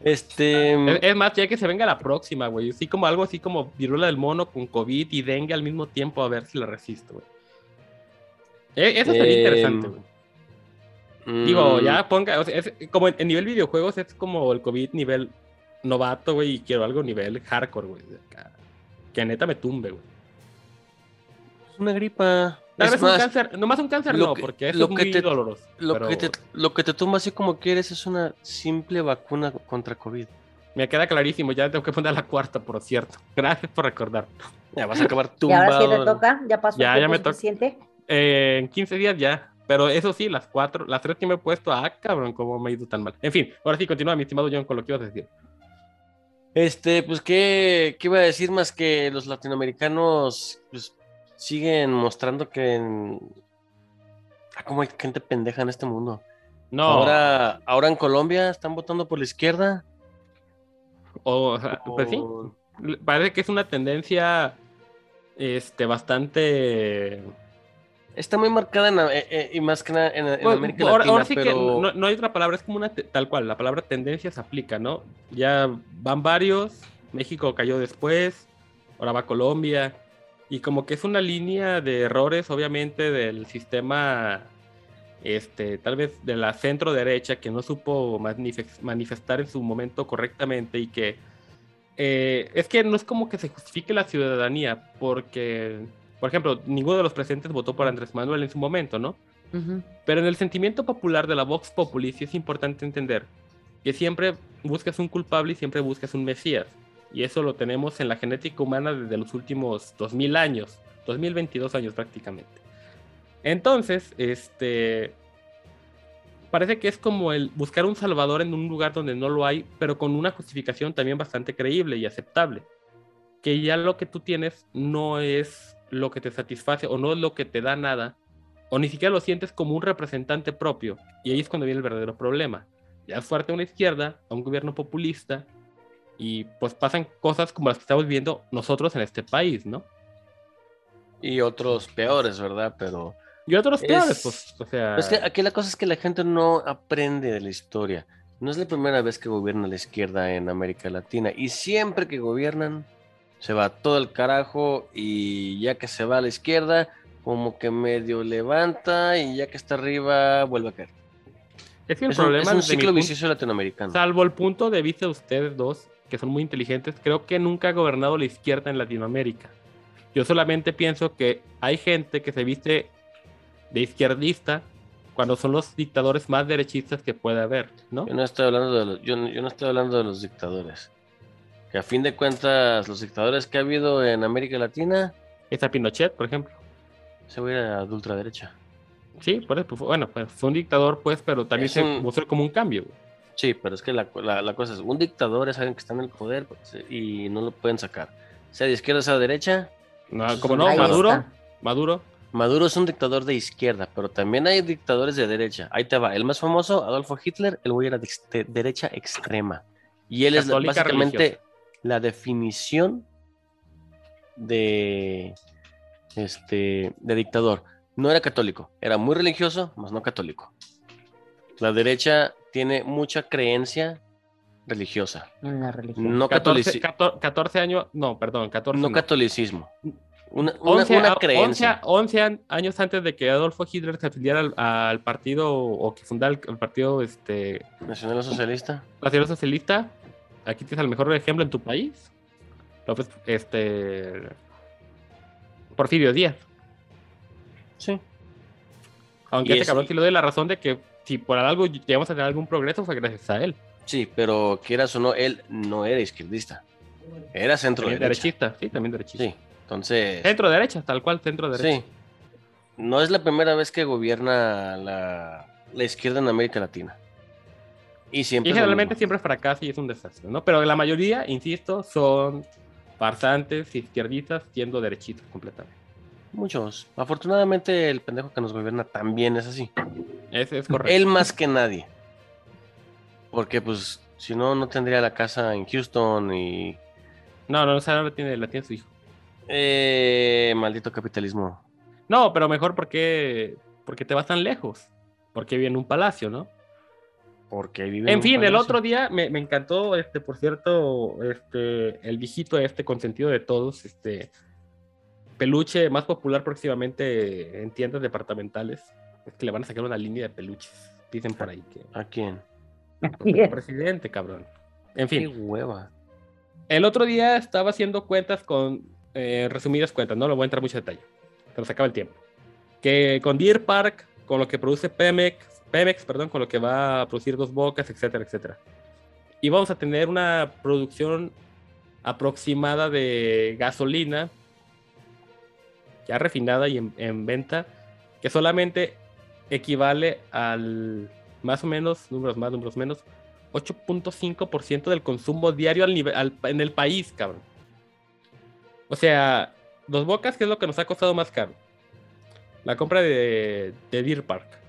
Este. Es, es más, ya que se venga la próxima, güey. Así como algo así como viruela del mono con COVID y dengue al mismo tiempo, a ver si la resisto, güey. Eh, Eso sería Em, interesante, güey. Digo, mm, ya ponga, o sea, es como en, en nivel videojuegos es como el COVID nivel novato, güey, y quiero algo nivel hardcore, güey. Que neta me tumbe, güey. Es una gripa. Tal Es vez un más, cáncer, nomás un cáncer lo no, que- porque eso lo es que muy te- doloroso. Lo, pero que te, lo que te tumba así como quieres es una simple vacuna contra COVID. Me queda clarísimo, ya tengo que poner la cuarta, por cierto. <laughs> Gracias por recordar. Ya vas a acabar <laughs> Y tumbado. ahora sí te toca, ya pasó Ya, el ya me toca. suficiente. Eh, en 15 días ya. Pero eso sí, las cuatro, las tres que me he puesto, ah, cabrón, cómo me ha ido tan mal. En fin, ahora sí, continúa, mi estimado John, con lo que ibas a decir. Este, pues, ¿qué, qué iba a decir más que los latinoamericanos pues, siguen mostrando que. en- Ah, cómo hay gente pendeja en este mundo. No, Ahora, ahora en Colombia están votando por la izquierda. o, sea, pues sí, parece que es una tendencia este, bastante... Está muy marcada en, eh, eh, y más que nada en, en América ahora, Latina, ahora sí pero que no, no hay otra palabra, es como una tal cual, la palabra tendencia se aplica, ¿no? Ya van varios, México cayó después, ahora va Colombia, y como que es una línea de errores, obviamente, del sistema, este, tal vez de la centro derecha, que no supo manifes- manifestar en su momento correctamente y que eh, es que no es como que se justifique la ciudadanía, porque, por ejemplo, ninguno de los presentes votó por Andrés Manuel en su momento, ¿no? Ujú. Pero en el sentimiento popular de la Vox Populi sí es importante entender que siempre buscas un culpable y siempre buscas un mesías. Y eso lo tenemos en la genética humana desde los últimos 2000 años, 2022 años prácticamente. Entonces, este parece que es como el buscar un salvador en un lugar donde no lo hay, pero con una justificación también bastante creíble y aceptable. Que ya lo que tú tienes no es lo que te satisface o no es lo que te da nada, o ni siquiera lo sientes como un representante propio. Y ahí es cuando viene el verdadero problema. Ya es fuerte a una izquierda, a un gobierno populista, y pues pasan cosas como las que estamos viendo nosotros en este país, ¿no? y otros peores, ¿verdad? Pero Y otros Es- peores, pues, o sea... es que aquí la cosa es que la gente no aprende de la historia. No es la primera vez que gobierna la izquierda en América Latina y siempre que gobiernan se va todo el carajo y ya que se va a la izquierda, como que medio levanta y ya que está arriba vuelve a caer. Es que el Es un, problema es un ciclo vicioso latinoamericano. Salvo el punto de vista de ustedes dos, que son muy inteligentes, creo que nunca ha gobernado la izquierda en Latinoamérica. Yo solamente pienso que hay gente que se viste de izquierdista cuando son los dictadores más derechistas que puede haber, ¿no? Yo no estoy hablando de los, yo, no- yo no estoy hablando de los dictadores. Que a fin de cuentas, los dictadores que ha habido en América Latina Está Pinochet, por ejemplo. se va a ir a de ultraderecha. Sí, por eso, pues, bueno, pues fue un dictador, pues, pero también Es se un- mostró como un cambio. Sí, pero es que la, la- la cosa es, un dictador es alguien que está en el poder pues, y no lo pueden sacar. Sea de izquierda, sea de derecha. No, como no, Maduro, está. Maduro, Maduro es un dictador de izquierda, pero también hay dictadores de derecha. Ahí te va. El más famoso, Adolfo Hitler, el güey era de, derecha extrema. Y él es básicamente religiosa. La definición de, este, de dictador. No era católico, era muy religioso, más no católico. La derecha tiene mucha creencia religiosa, En la religión. no, 14, catolici- 14, 14 años, no, perdón, 14 no no. catolicismo. Una, una- 11, una a- creencia. 11 an- años antes de que Adolfo Hitler se afiliara al, al partido o que fundara el, el partido este, Nacional socialista. Nacional Socialista, aquí tienes el mejor ejemplo en tu país. López, este. Porfirio Díaz. Sí. Aunque ese es- cabrón sí le doy la razón de que si por algo llegamos a tener algún progreso fue gracias a él. Sí, pero quieras o no, él no era izquierdista. Era centro También derecha. derechista, sí, también derechista. Sí, entonces. Centro derecha, tal cual, centro derecha. Sí. No es la primera vez que gobierna la, la izquierda en América Latina. Y siempre. Generalmente siempre fracasa y es un desastre, ¿no? Pero la mayoría, insisto, son farsantes, izquierdistas, siendo derechistas completamente. Muchos. Afortunadamente, el pendejo que nos gobierna también es así. Ese es correcto. Él más que nadie. Porque, pues, si no, no tendría la casa en Houston y. No, no, esa la tiene, la tiene su hijo. Eh, maldito capitalismo. No, pero mejor porque, porque te vas tan lejos. Porque vive en un palacio, ¿no? Porque vive En fin, el otro día me, me encantó, este, por cierto, este, el viejito este consentido de todos, este peluche más popular próximamente en tiendas departamentales. Es que le van a sacar una línea de peluches. Dicen por ahí que. ¿A quién? <laughs> <laughs> El presidente, cabrón. En Qué fin, hueva. el otro día estaba haciendo cuentas con eh, resumidas cuentas, no lo voy a entrar mucho detalle, pero se acaba el tiempo. Que con Deer Park, con lo que produce Pemex, Pemex, perdón, con lo que va a producir Dos Bocas, etcétera, etcétera. Y vamos a tener una producción aproximada de gasolina ya refinada y en, en venta, que solamente equivale al más o menos, números más, números menos, 8.5% del consumo diario en el país, cabrón. O sea, Dos Bocas, ¿qué es lo que nos ha costado más caro? La compra de Deer Park.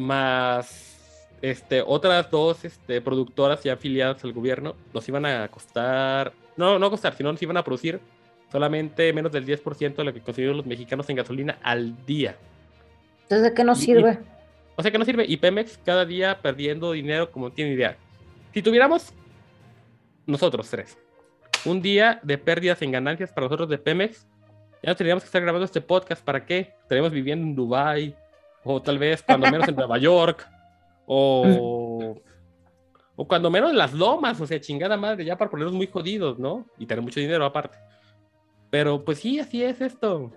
Más este, otras dos este, productoras ya afiliadas al gobierno nos iban a costar, no, no costar, sino nos iban a producir solamente menos del 10% de lo que consumieron los mexicanos en gasolina al día. Entonces, ¿de qué nos Y- sirve? O sea que no sirve. Y Pemex cada día perdiendo dinero como tiene idea. Si tuviéramos nosotros tres un día de pérdidas en ganancias para nosotros de Pemex, ya no tendríamos que estar grabando este podcast. ¿Para qué? Estaríamos viviendo en Dubai o tal vez cuando menos en Nueva York o o cuando menos en las lomas, o sea, chingada madre, ya para ponernos muy jodidos, ¿no? Y tener mucho dinero aparte. Pero pues sí, así es esto.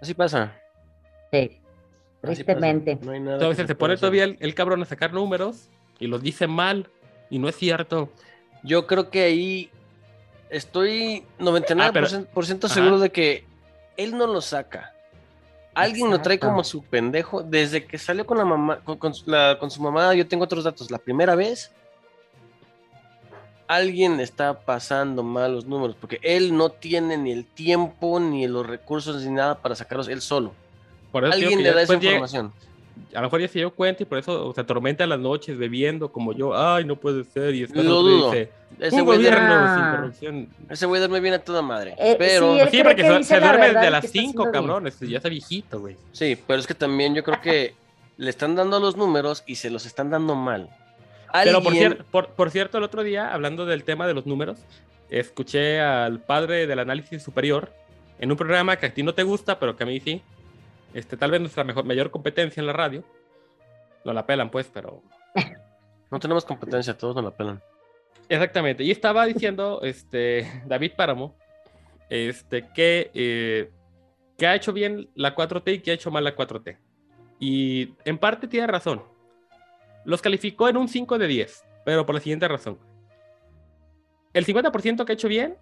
Así pasa. Sí, tristemente. No hay nada Entonces se se pone todavía el, el cabrón a sacar números y los dice mal y no es cierto. Yo creo que ahí estoy 99% Ah, pero- por ciento Ajá. seguro de que él no lo saca. Alguien lo trae como su pendejo desde que salió con la mamá, con, con su, la- con su mamá. Yo tengo otros datos. La primera vez, alguien está pasando mal los números porque él no tiene ni el tiempo ni los recursos ni nada para sacarlos él solo. Por eso Alguien le da esa llega- información. A lo mejor ya se dio cuenta y por eso se atormenta las noches bebiendo como yo, ay, no puede ser. Y después Lo dudo. dice, Ese güey duerme- gobierno sin Ah. corrupción. ese güey duerme bien a toda madre. Eh, pero sí, Sí, porque que se, se duerme desde las que está 5, haciendo bien. cabrón. este, Ya está viejito, güey. Sí, pero es que también yo creo que le están dando los números y se los están dando mal. Pero por, Alguien- cier- por, por cierto, el otro día, hablando del tema de los números, escuché al padre del análisis superior en un programa que a ti no te gusta, pero que a mí sí. Este, tal vez nuestra mejor, mayor competencia en la radio. No la pelan, pues, pero. <laughs> No tenemos competencia, todos nos la pelan. Exactamente. Y estaba diciendo este, <laughs> David Páramo este, que, eh, que ha hecho bien la 4T y que ha hecho mal la 4T. Y en parte tiene razón. Los calificó en un 5 de 10, pero por la siguiente razón. El 50% que ha hecho bien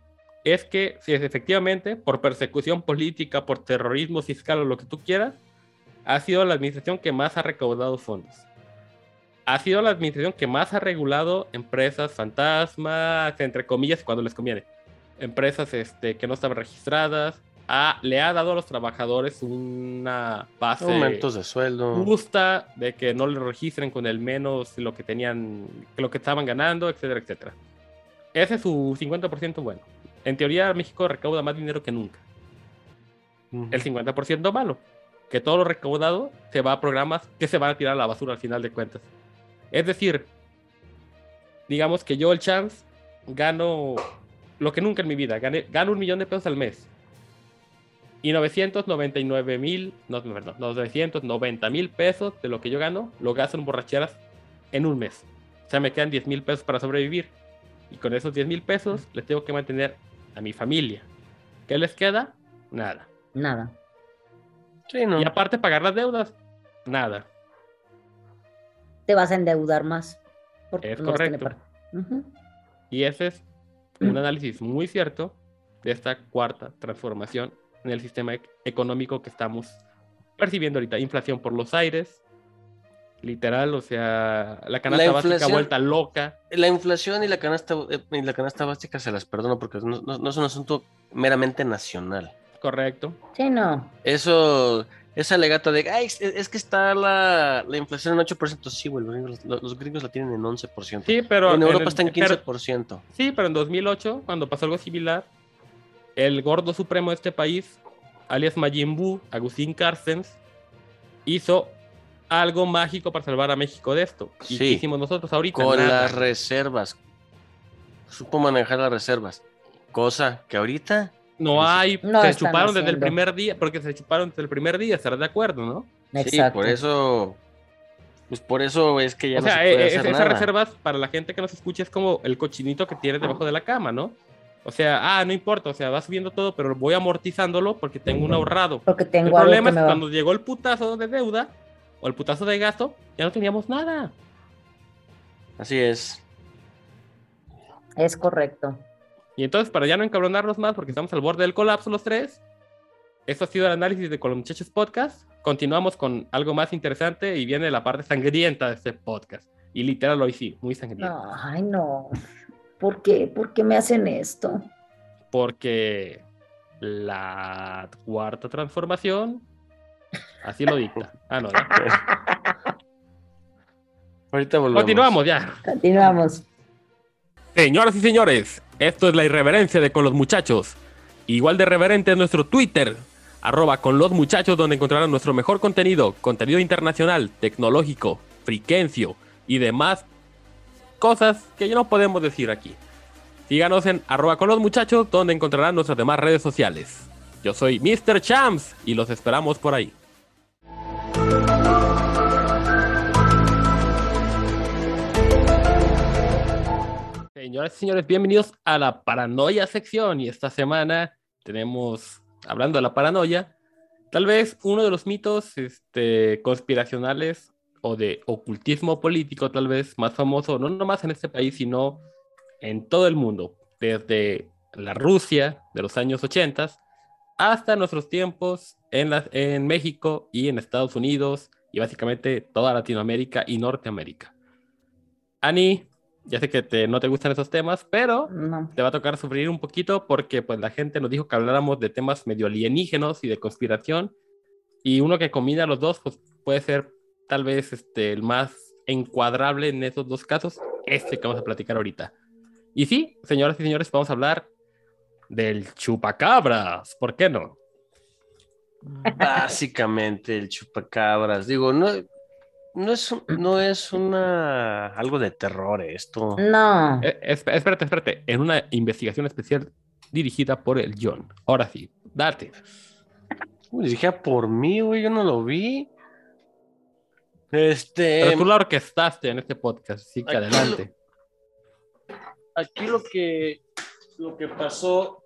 es que, si es efectivamente, por persecución política, por terrorismo fiscal o lo que tú quieras, ha sido la administración que más ha recaudado fondos ha sido la administración que más ha regulado empresas fantasmas, entre comillas, cuando les conviene. Empresas este, que no estaban registradas. Ha- le ha dado a los trabajadores una base Aumentos de sueldo. justa de que no le registren con el menos lo que tenían, lo que estaban ganando, etcétera, etcétera. Ese es su 50% bueno. En teoría, México recauda más dinero que nunca Ujú. el 50% malo. Que todo lo recaudado se va a programas que se van a tirar a la basura al final de cuentas. Es decir, digamos que yo el chance gano lo que nunca en mi vida. Gané- gano un millón de pesos al mes. Y 999 mil, no, perdón, 990 mil pesos de lo que yo gano lo gasto en borracheras en un mes. O sea, me quedan 10 mil pesos para sobrevivir. Y con esos 10 mil pesos les tengo que mantener a mi familia. ¿Qué les queda? Nada. Nada. Sí, no. Y aparte pagar las deudas, nada. Te vas a endeudar más. Porque Es no correcto. Y ese es un análisis muy cierto de esta cuarta transformación en el sistema ec- económico que estamos percibiendo ahorita. Inflación por los aires, literal, o sea, la canasta básica inflación- vuelta loca. La inflación y la canasta eh, y la canasta básica se las perdono porque no, no- no es un asunto meramente nacional. Correcto. Sí, no. Eso, esa alegato de, ay, es, es que está la, la inflación en 8%. Sí, güey, los gringos, los- los gringos la tienen en 11%. Sí, pero en Europa el- está en pero- 15%. Sí, pero en 2008, cuando pasó algo similar, el gordo supremo de este país, alias Majin Buu, Agustín Carstens, hizo algo mágico para salvar a México de esto. ¿Y Sí. qué hicimos nosotros ahorita? Con Nada. las reservas. Supo manejar las reservas. Cosa que ahorita No hay, No se chuparon desde el haciendo. primer día, porque se chuparon desde el primer día, ¿estarás de acuerdo, no? Sí, Exacto. por eso. Pues por eso es que ya o no sea, se puede eh, hacer esas nada. reservas, para la gente que nos escucha, es como el cochinito que tienes debajo de la cama, ¿no? O sea, ah, no importa, o sea, va subiendo todo, pero voy amortizándolo porque tengo un ahorrado. Porque El tengo algo problema que es me que va. cuando llegó el putazo de deuda o el putazo de gasto, ya no teníamos nada. Así es. Es correcto. Y entonces, para ya no encabronarnos más, porque estamos al borde del colapso los tres, esto ha sido el análisis de Con los Muchachos Podcast. Continuamos con algo más interesante y viene la parte sangrienta de este podcast. Y literal, hoy sí, muy sangrienta. Ay, no. ¿Por qué? ¿Por qué me hacen esto? Porque la cuarta transformación así lo dicta. Ah, no, ya. Ahorita volvemos. Continuamos ya. Continuamos. Señoras y señores, esto es la irreverencia de Con los Muchachos. Igual de reverente es nuestro Twitter, arroba con los muchachos, donde encontrarán nuestro mejor contenido, contenido internacional, tecnológico, friquencio y demás cosas que ya no podemos decir aquí. Síganos en arroba con los muchachos, donde encontrarán nuestras demás redes sociales. Yo soy Mr. Champs y los esperamos por ahí. Señoras y señores, bienvenidos a la paranoia sección. Y esta semana tenemos, hablando de la paranoia, tal vez uno de los mitos este, conspiracionales o de ocultismo político, tal vez más famoso, no nomás en este país, sino en todo el mundo, desde la Rusia de los años 80 hasta nuestros tiempos en, la- en México y en Estados Unidos y básicamente toda Latinoamérica y Norteamérica. Ani, ya sé que te- no te gustan esos temas, pero No. te va a tocar sufrir un poquito porque pues la gente nos dijo que habláramos de temas medio alienígenos y de conspiración y uno que combina los dos pues puede ser tal vez este el más encuadrable en esos dos casos, este que vamos a platicar ahorita. Y sí, señoras y señores, vamos a hablar del chupacabras, ¿por qué no? Básicamente el chupacabras. Digo, no. no es, no es una algo de terror esto. No. Eh, es- espérate, espérate. En una investigación especial dirigida por el John. Ahora sí, date. Uy, dije por mí, güey, yo no lo vi. Este, Pero tú la orquestaste en este podcast, así que Aquí adelante. aquí lo que lo que pasó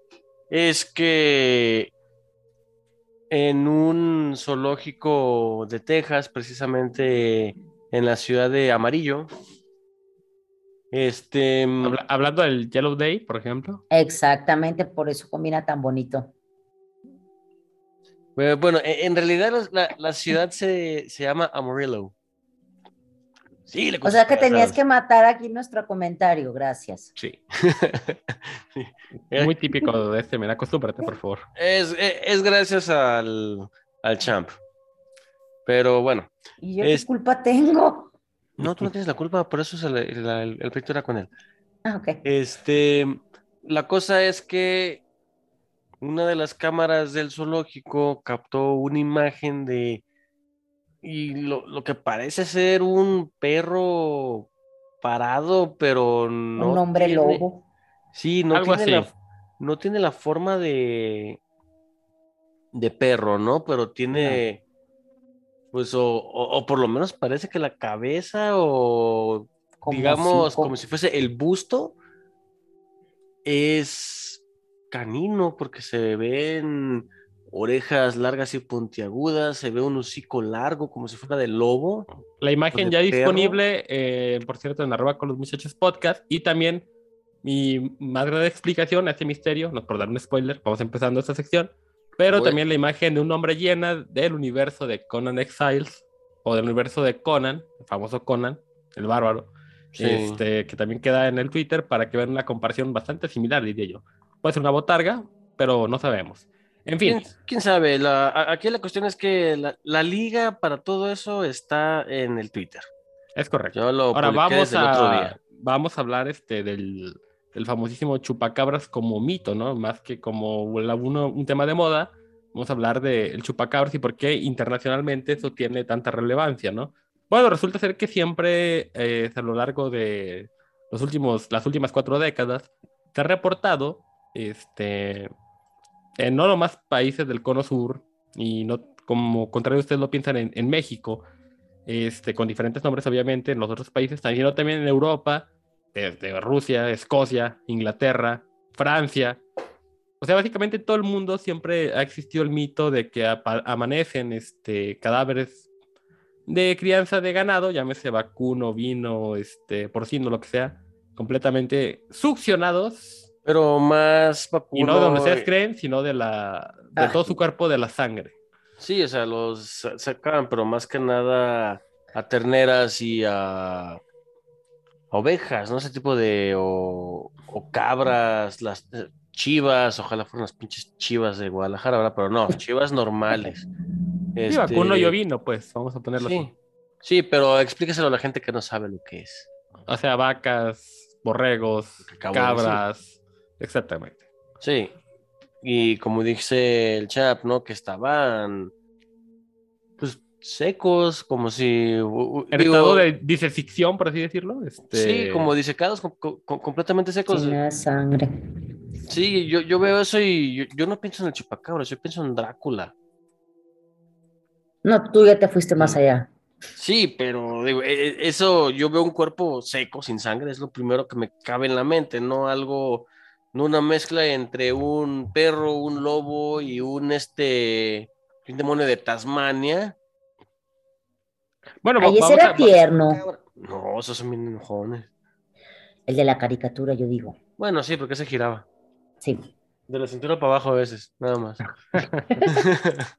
es que en un zoológico de Texas, precisamente en la ciudad de Amarillo, este, Habla- hablando del Yellow Day, por ejemplo. Exactamente, por eso combina tan bonito. Eh, Bueno, e- en realidad la ciudad se, se llama Amarillo. Sí, le O sea que tenías que matar aquí nuestro comentario, gracias. Sí. <laughs> Sí. Muy típico de este, mira, acostúmbrate, por favor. Es, es- es gracias al, al champ. Pero bueno, ¿Y yo Es- qué culpa tengo? no, tú no tienes la culpa, por eso es el, el, el- el con él. Ah, ok. Este, la cosa es que una de las cámaras del zoológico captó una imagen de y lo, lo que parece ser un perro parado, pero no Un hombre tiene- lobo. Sí, no Algo tiene la, no tiene la forma de de perro, ¿no? Pero tiene pues o, o- o por lo menos parece que la cabeza o Como digamos como si fuese el busto es canino porque se ven orejas largas y puntiagudas, se ve un hocico largo como si fuera de lobo. La imagen ya perro. disponible, eh, por cierto, en arroba con los muchachos podcast. Y también mi más grande explicación a este misterio, no por dar un spoiler, vamos empezando esta sección, pero Bueno. también la imagen de un hombre llena del universo de Conan Exiles o del universo de Conan, el famoso Conan, el bárbaro, Sí. este, que también queda en el Twitter para que vean una comparación bastante similar, diría yo. Puede ser una botarga, pero no sabemos. En fin, ¿Quién, quién sabe? La, aquí la cuestión es que la, la liga para todo eso está en el Twitter. es correcto. Yo lo Ahora vamos otro a, día. vamos a hablar este, del, del famosísimo chupacabras como mito, ¿no? Más que como la- uno- un tema de moda, vamos a hablar del chupacabras y por qué internacionalmente eso tiene tanta relevancia, ¿no? Bueno, resulta ser que siempre eh, a lo largo de los últimos, las últimas cuatro décadas se ha reportado, este, en no nomás países del cono sur y no como contrario ustedes lo piensan en, en México, este, con diferentes nombres obviamente en los otros países, sino también en Europa, desde Rusia, Escocia, Inglaterra, Francia. O sea, básicamente en todo el mundo siempre ha existido el mito de que amanecen este, cadáveres de crianza de ganado, llámese vacuno, vino, este, porcino, lo que sea, completamente succionados Pero más vacuno. y no de donde ustedes creen, sino de la de Ah. todo su cuerpo, de la sangre. Sí, o sea, los sa- sacaban, pero más que nada a terneras y a, a ovejas, ¿no? Ese tipo de. O, o cabras, las eh, chivas, ojalá fueran las pinches chivas de Guadalajara, ¿verdad? Pero no, chivas normales. Sí, Este, vacuno y ovino, pues, vamos a ponerlo así. Sí, sí, pero explíqueselo a la gente que no sabe lo que es. O sea, vacas, borregos, cabras. Exactamente. Sí. Y como dice el chap, ¿no? Que estaban. Pues secos, como si. digo, estado de diseficción, por así decirlo. Este... Sí, como disecados, com- com- completamente secos. Sin nada de sangre. Sí, yo, yo veo eso y yo, yo no pienso en el chupacabras, yo pienso en Drácula. No, tú ya te fuiste más allá. Sí, pero digo, e- e- eso yo veo un cuerpo seco, sin sangre, es lo primero que me cabe en la mente, no algo, una mezcla entre un perro, un lobo y un este, un demonio de Tasmania. Bueno, Ahí ese era a- tierno. No, esos son bien enojones. El de la caricatura, yo digo. Bueno, sí, porque se giraba. Sí. De la cintura para abajo a veces, nada más. <laughs>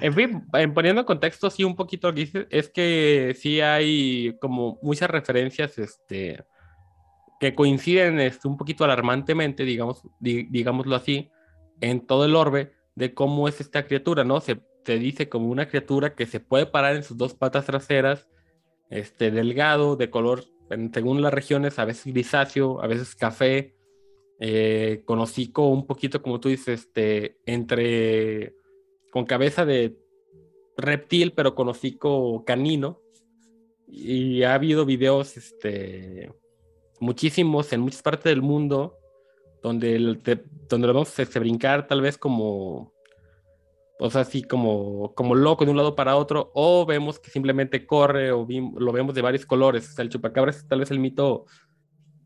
En fin, en poniendo en contexto, sí, un poquito lo que dices, es que sí hay como muchas referencias, este, que coinciden este, un poquito alarmantemente, digamos, di- digámoslo así, en todo el orbe de cómo es esta criatura, ¿no? Se, se dice como una criatura que se puede parar en sus dos patas traseras, este, delgado, de color, según las regiones, a veces grisáceo, a veces café, eh, con un poquito, como tú dices, este, entre con cabeza de reptil, pero con hocico canino, y ha habido videos, este, muchísimos en muchas partes del mundo, donde, el- te- donde lo vemos este, brincar tal vez como, o sea, así como, como loco de un lado para otro, o vemos que simplemente corre, o vi- lo vemos de varios colores. O sea, el chupacabras es tal vez el mito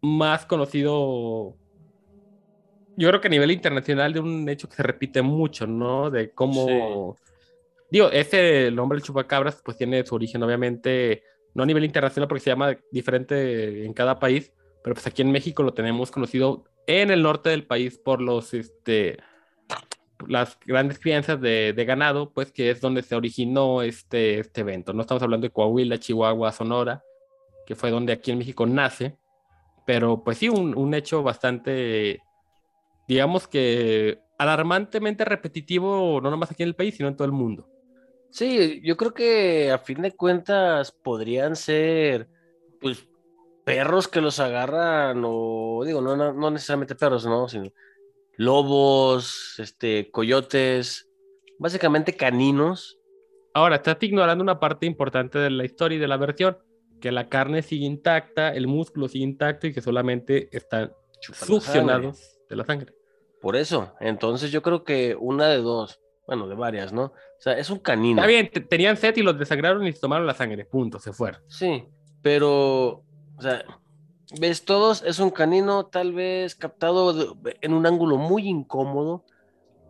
más conocido, yo creo que a nivel internacional, de un hecho que se repite mucho, ¿no? De cómo... Digo, ese nombre del chupacabras pues tiene su origen obviamente no a nivel internacional porque se llama diferente en cada país, pero pues aquí en México lo tenemos conocido en el norte del país por los, este, las grandes crianzas de, de ganado, pues que es donde se originó este, este evento. No estamos hablando de Coahuila, Chihuahua, Sonora, que fue donde aquí en México nace, pero pues sí, un, un hecho bastante, digamos que alarmantemente repetitivo, no nomás aquí en el país, sino en todo el mundo. Sí, yo creo que a fin de cuentas podrían ser, pues, perros que los agarran, o digo, no, no, no necesariamente perros, ¿no? Sino lobos, este, coyotes, básicamente caninos. Ahora, estás ignorando una parte importante de la historia y de la versión, que la carne sigue intacta, el músculo sigue intacto y que solamente están Chupan la succionados de la sangre. Por eso, entonces yo creo que una de dos, bueno, de varias, ¿no? O sea, es un canino. Está bien, te- tenían sed y los desangraron y se tomaron la sangre, punto, se fueron. Sí, pero, o sea, ves todos, es un canino tal vez captado en un ángulo muy incómodo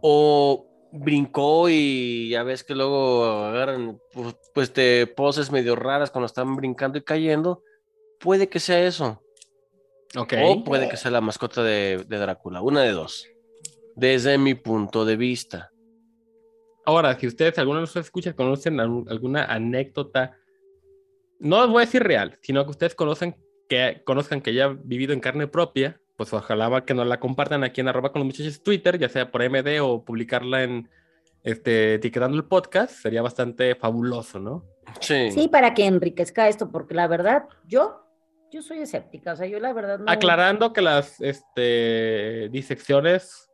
o brincó y ya ves que luego agarran pues, pues de poses medio raras cuando están brincando y cayendo. Puede que sea eso. Ok. O puede que sea la mascota de, de Drácula. Una de dos. Desde mi punto de vista. Ahora, si ustedes, alguno de los escuchas, conocen alguna anécdota, no os voy a decir real, sino que ustedes conocen que conozcan que haya vivido en carne propia, pues ojalá que nos la compartan aquí en arroba con los muchachos Twitter, ya sea por MD o publicarla en este etiquetando el podcast, sería bastante fabuloso, ¿no? Sí. Sí, para que enriquezca esto, porque la verdad, yo, yo soy escéptica, o sea, yo la verdad no. Aclarando que las este, disecciones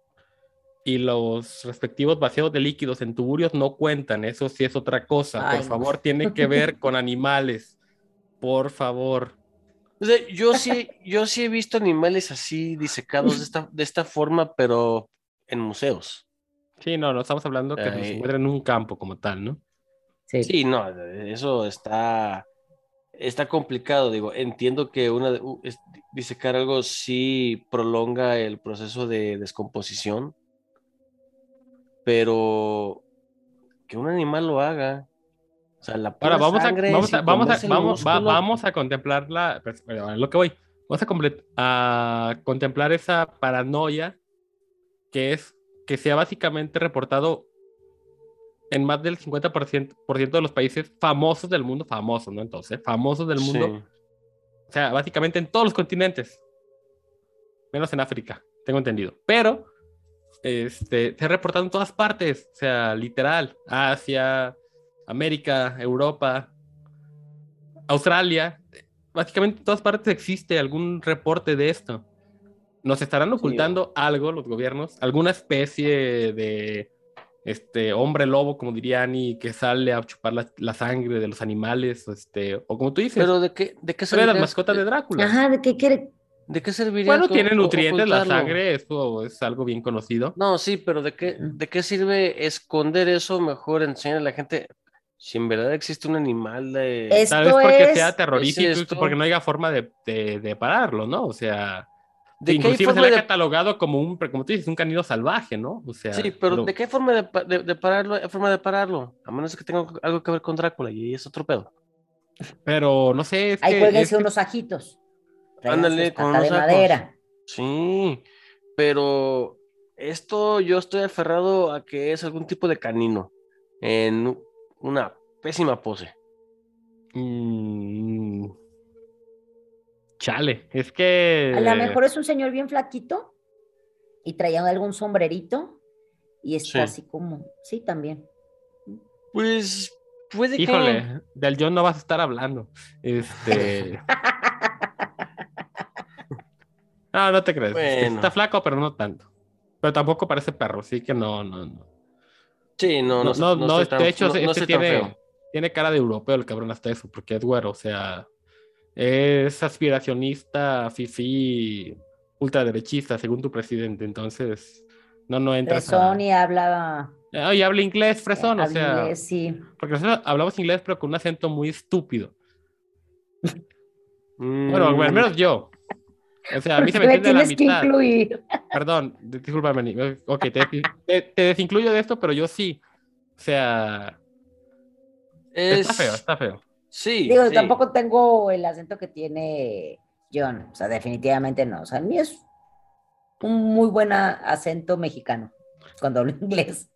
y los respectivos vaciados de líquidos en tuburios no cuentan, eso sí es otra cosa. Ay, Por no. favor, tiene que ver <laughs> con animales. Por favor. O sea, yo sí, yo sí he visto animales así disecados de esta, de esta forma, pero en museos. Sí, no, no estamos hablando que se Ay. encuentra en un campo como tal, ¿no? Sí. Sí, no, eso está, está complicado. Digo, entiendo que una de- u- es- disecar algo sí prolonga el proceso de descomposición, pero que un animal lo haga. O sea, la Ahora pura vamos a, sangre vamos a, vamos a, comerse el vamos, va- vamos a contemplar la, pues, a lo que voy, vamos a, a contemplar esa paranoia que es que se ha básicamente reportado en más del 50% por ciento de los países famosos del mundo, famosos, ¿no? Entonces, famosos del mundo, Sí. o sea, básicamente en todos los continentes, menos en África, tengo entendido. Pero este, se ha reportado en todas partes, o sea, literal, Asia, América, Europa, Australia, básicamente en todas partes existe algún reporte de esto. Nos estarán ocultando algo los gobiernos, alguna especie de este hombre lobo, como diría Annie, que sale a chupar la, la sangre de los animales, o este, o como tú dices, Pero de qué, de qué de las mascotas de Drácula. Ajá, ¿de qué quiere? ¿De qué serviría? Bueno, tiene nutrientes la sangre, eso es algo bien conocido. No, sí, pero ¿de qué, de qué sirve esconder eso? Mejor enseñar a la gente si en verdad existe un animal de... Tal vez porque es- sea terrorífico, es porque no haya forma de, de, de pararlo, ¿no? O sea, ¿De inclusive se forma le ha de- catalogado como un, como tú dices, un canino salvaje, ¿no? O sea, Sí, pero lo- ¿de qué forma de, de- de pararlo? Hay forma de pararlo, a menos que tenga algo que ver con Drácula y es otro pedo. pero no sé, es Ahí que, cuélguense es que- unos ajitos. Ándale, con de madera. Sí, pero esto yo estoy aferrado a que es algún tipo de canino en una pésima pose. Mm, chale, es que... A lo mejor es un señor bien flaquito y traía algún sombrerito y está Sí. así como, sí, también. Pues puede que... Híjole, del John no vas a estar hablando. Este... <laughs> no, no te crees. Bueno. Está flaco, pero no tanto. Pero tampoco parece perro, así que no, no, no. Sí, no, no, No, no, no no, estoy tan- de hecho, este tiene. Tiene cara de europeo el cabrón hasta eso, porque es güero, o sea, es aspiracionista, fifi, ultraderechista, según tu presidente, entonces no, no entras Fresón a... y habla Ah, y habla inglés, fresón, o sea, inglés, sí. porque nosotros hablamos inglés pero con un acento muy estúpido. Mm, Bueno, al menos yo. O sea, a mí se me entiende la que mitad. incluir. Perdón, discúlpame. Ok, te, te- te desincluyo de esto, pero yo sí. O sea, es... está feo, está feo. Sí, Digo, sí. tampoco tengo el acento que tiene John. O sea, definitivamente no. O sea, a mí es un muy buen acento mexicano cuando hablo <laughs> inglés.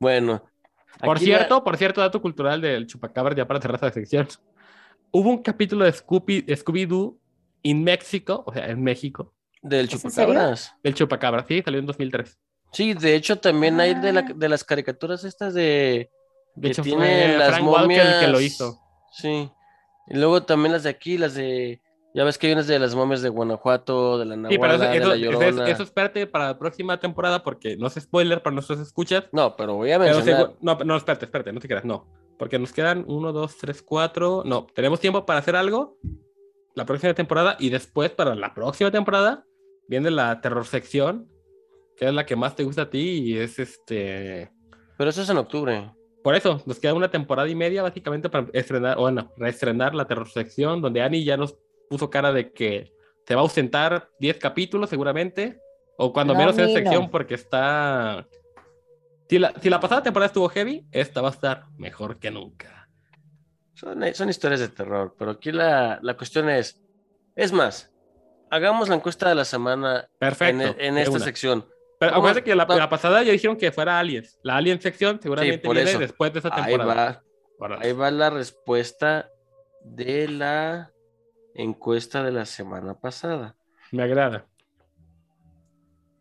Bueno. Por la- cierto, por cierto, dato cultural del chupacabra, ya para cerrar esta sección. Hubo un capítulo de Scooby- Scooby-Doo en México, o sea, en México, Del ¿Es en chupacabras. del chupacabra, sí, salió en 2003. Sí, de hecho también hay de, la- Ah. de las caricaturas estas de... De que hecho, tiene fue las Frank Walker el que lo momias. hizo. Sí. Y luego también las de aquí, las de... Ya ves que unas de las momias de Guanajuato, de la Sí, pero eso, Nahuala, de eso, la eso, Llorona. eso espérate para la próxima temporada, porque no es spoiler para nuestros escuchas. No, pero voy a Pero mencionar... segu- no, no, espérate, espérate, no te creas, no. Porque nos quedan uno, dos, tres, cuatro. No, tenemos tiempo para hacer algo la próxima temporada y después para la próxima temporada viene la terror sección, que es la que más te gusta a ti y es este... Pero eso es en octubre. Por eso, nos queda una temporada y media básicamente para estrenar, o bueno, reestrenar la terror sección, donde Annie ya nos puso cara de que se va a ausentar 10 capítulos seguramente, o cuando No, menos en sección no. porque está... Si la, si la pasada temporada estuvo heavy, esta va a estar mejor que nunca. Son, son historias de terror, pero aquí la, la cuestión es... Es más, hagamos la encuesta de la semana en, Perfecto. en de esta una. sección. Pero acuérdate que la, va- la pasada ya dijeron que fuera Aliens. La Alien sección seguramente por viene eso. después de esa Ahí temporada. va, Órale. ahí va la respuesta de la encuesta de la semana pasada. Me agrada.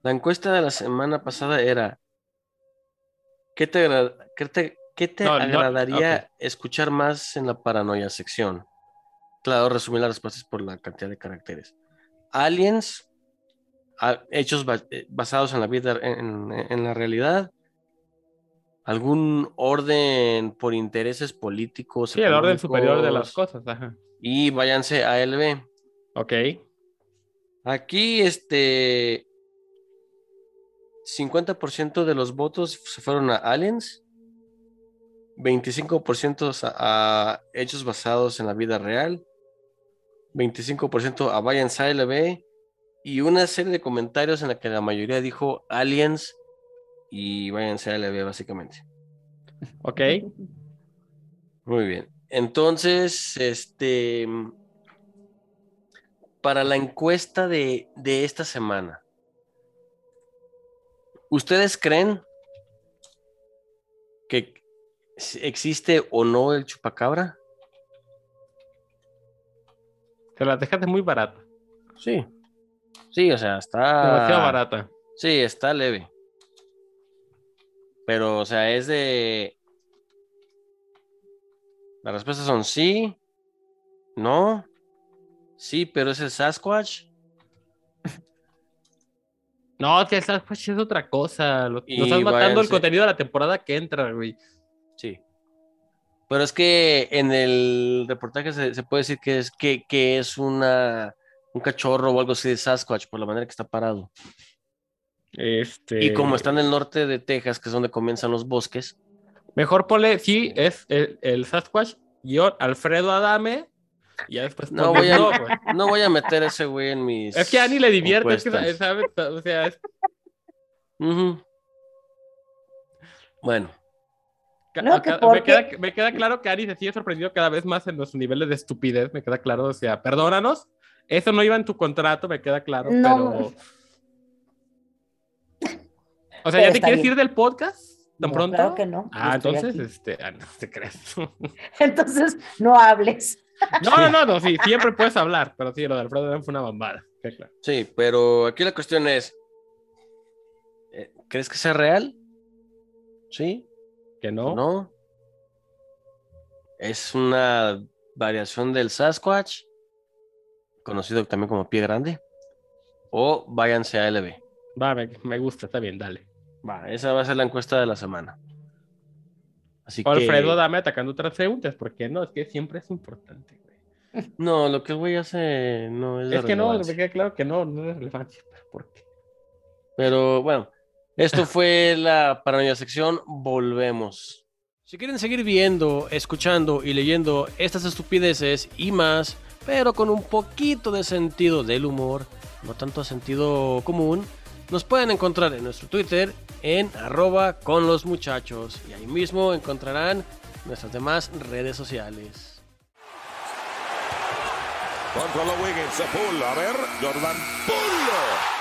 La encuesta de la semana pasada era, ¿qué te, agra- qué te, qué te No, no, agradaría escuchar más en la paranoia sección? Claro, resumir las respuestas por la cantidad de caracteres. Aliens, hechos eh, basados en la vida, en, en- la realidad, algún orden por intereses políticos. Sí, el orden superior de las cosas. Ajá. Y váyanse a LB. Ok. Aquí, este. 50% de los votos se fueron a Aliens. 25% a, a hechos basados en la vida real. 25% a Váyanse a LB. Y una serie de comentarios en la que la mayoría dijo Aliens y Váyanse a LB, básicamente. Ok. <laughs> Muy bien. Entonces, este, para la encuesta de, de esta semana, ¿ustedes creen que existe o no el chupacabra? Te la dejaste muy barata. Sí. Sí, o sea, está... Demasiado barata. Sí, está leve. Pero, o sea, es de... Las respuestas son sí, no, sí, pero es el Sasquatch. <laughs> No, que esa pues, es otra cosa. Lo- Y Nos estás matando el contenido de la temporada que entra, güey. Sí. Pero es que en el reportaje se, se puede decir que es, que, que es una, un cachorro o algo así de Sasquatch por la manera que está parado. Este... Y como está en el norte de Texas, que es donde comienzan los bosques, Mejor ponle, sí, es el, el Sasquatch, guion Alfredo Adame. Y ya después no voy a, <laughs> no, voy a meter ese güey en mis. Es que a Ani le divierte, es que. ¿sabes? O sea, es-. Bueno, No, que me, porque- queda, me queda claro que Ani se sigue sorprendiendo cada vez más en los niveles de estupidez, me queda claro. O sea, perdónanos, eso no iba en tu contrato, me queda claro, No. pero. <laughs> O sea, Pero ¿ya te quieres bien. ir del podcast tan No, pronto? claro que no, Ah, entonces, aquí. este, ah, no te crees. <laughs> Entonces, no hables. No, no, no, no, sí, siempre puedes hablar, pero sí, lo de Alfredo fue una bombada. claro. sí, pero aquí la cuestión es: eh, ¿crees que sea real? ¿Sí? Que no. ¿No? Es una variación del Sasquatch, conocido también como pie grande, o váyanse a LB. Va, me, me gusta, está bien, dale. Va, esa va a ser la encuesta de la semana. Así Alfredo que Dame atacando transeúntes, ¿por qué no? Es que siempre es importante, güey. <laughs> no, lo que el güey hace no es Es que no, relevancia. me queda claro que no, no es relevante. pero ¿Por qué? Pero bueno, esto <laughs> fue la paranoia sección. Volvemos. Si quieren seguir viendo, escuchando y leyendo estas estupideces y más, pero con un poquito de sentido del humor, no tanto sentido común, nos pueden encontrar en nuestro Twitter en arroba con los muchachos y ahí mismo encontrarán nuestras demás redes sociales. Controla Wiggins, Poole. A ver, Jordan Poole.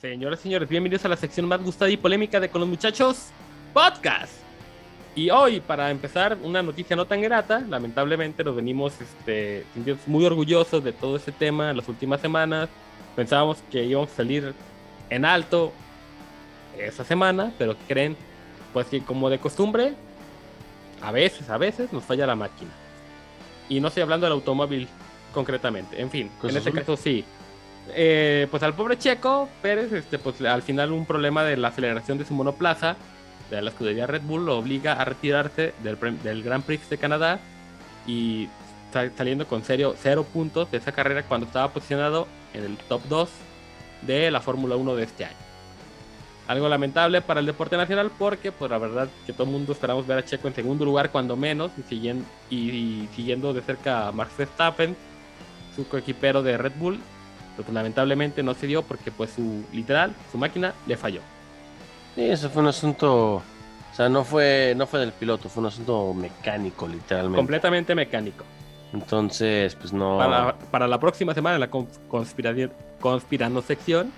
Señoras y señores, bienvenidos a la sección más gustada y polémica de Con los Muchachos Podcast. Y hoy, para empezar, una noticia no tan grata. Lamentablemente nos venimos este, muy orgullosos de todo este tema en las últimas semanas. Pensábamos que íbamos a salir en alto esa semana, pero creen, pues que como de costumbre, a veces, a veces nos falla la máquina. Y no estoy hablando del automóvil concretamente. En fin, Cruz en este caso sí. Eh, pues al pobre Checo Pérez, este, pues al final un problema de la aceleración de su monoplaza de la escudería Red Bull lo obliga a retirarse del, del Grand Prix de Canadá y sa- saliendo con serio, cero puntos de esa carrera cuando estaba posicionado en el top 2 de la Fórmula 1 de este año. Algo lamentable para el deporte nacional porque, pues la verdad, que todo el mundo esperamos ver a Checo en segundo lugar cuando menos y siguiendo, y, y siguiendo de cerca a Max Verstappen, su coequipero de Red Bull, pero pues, lamentablemente no se dio porque pues su literal, su máquina le falló. Sí, eso fue un asunto, o sea, no fue, no fue del piloto, fue un asunto mecánico, literalmente. Completamente mecánico. Entonces, pues no. Para, para la próxima semana en la con- conspira- conspirano sección,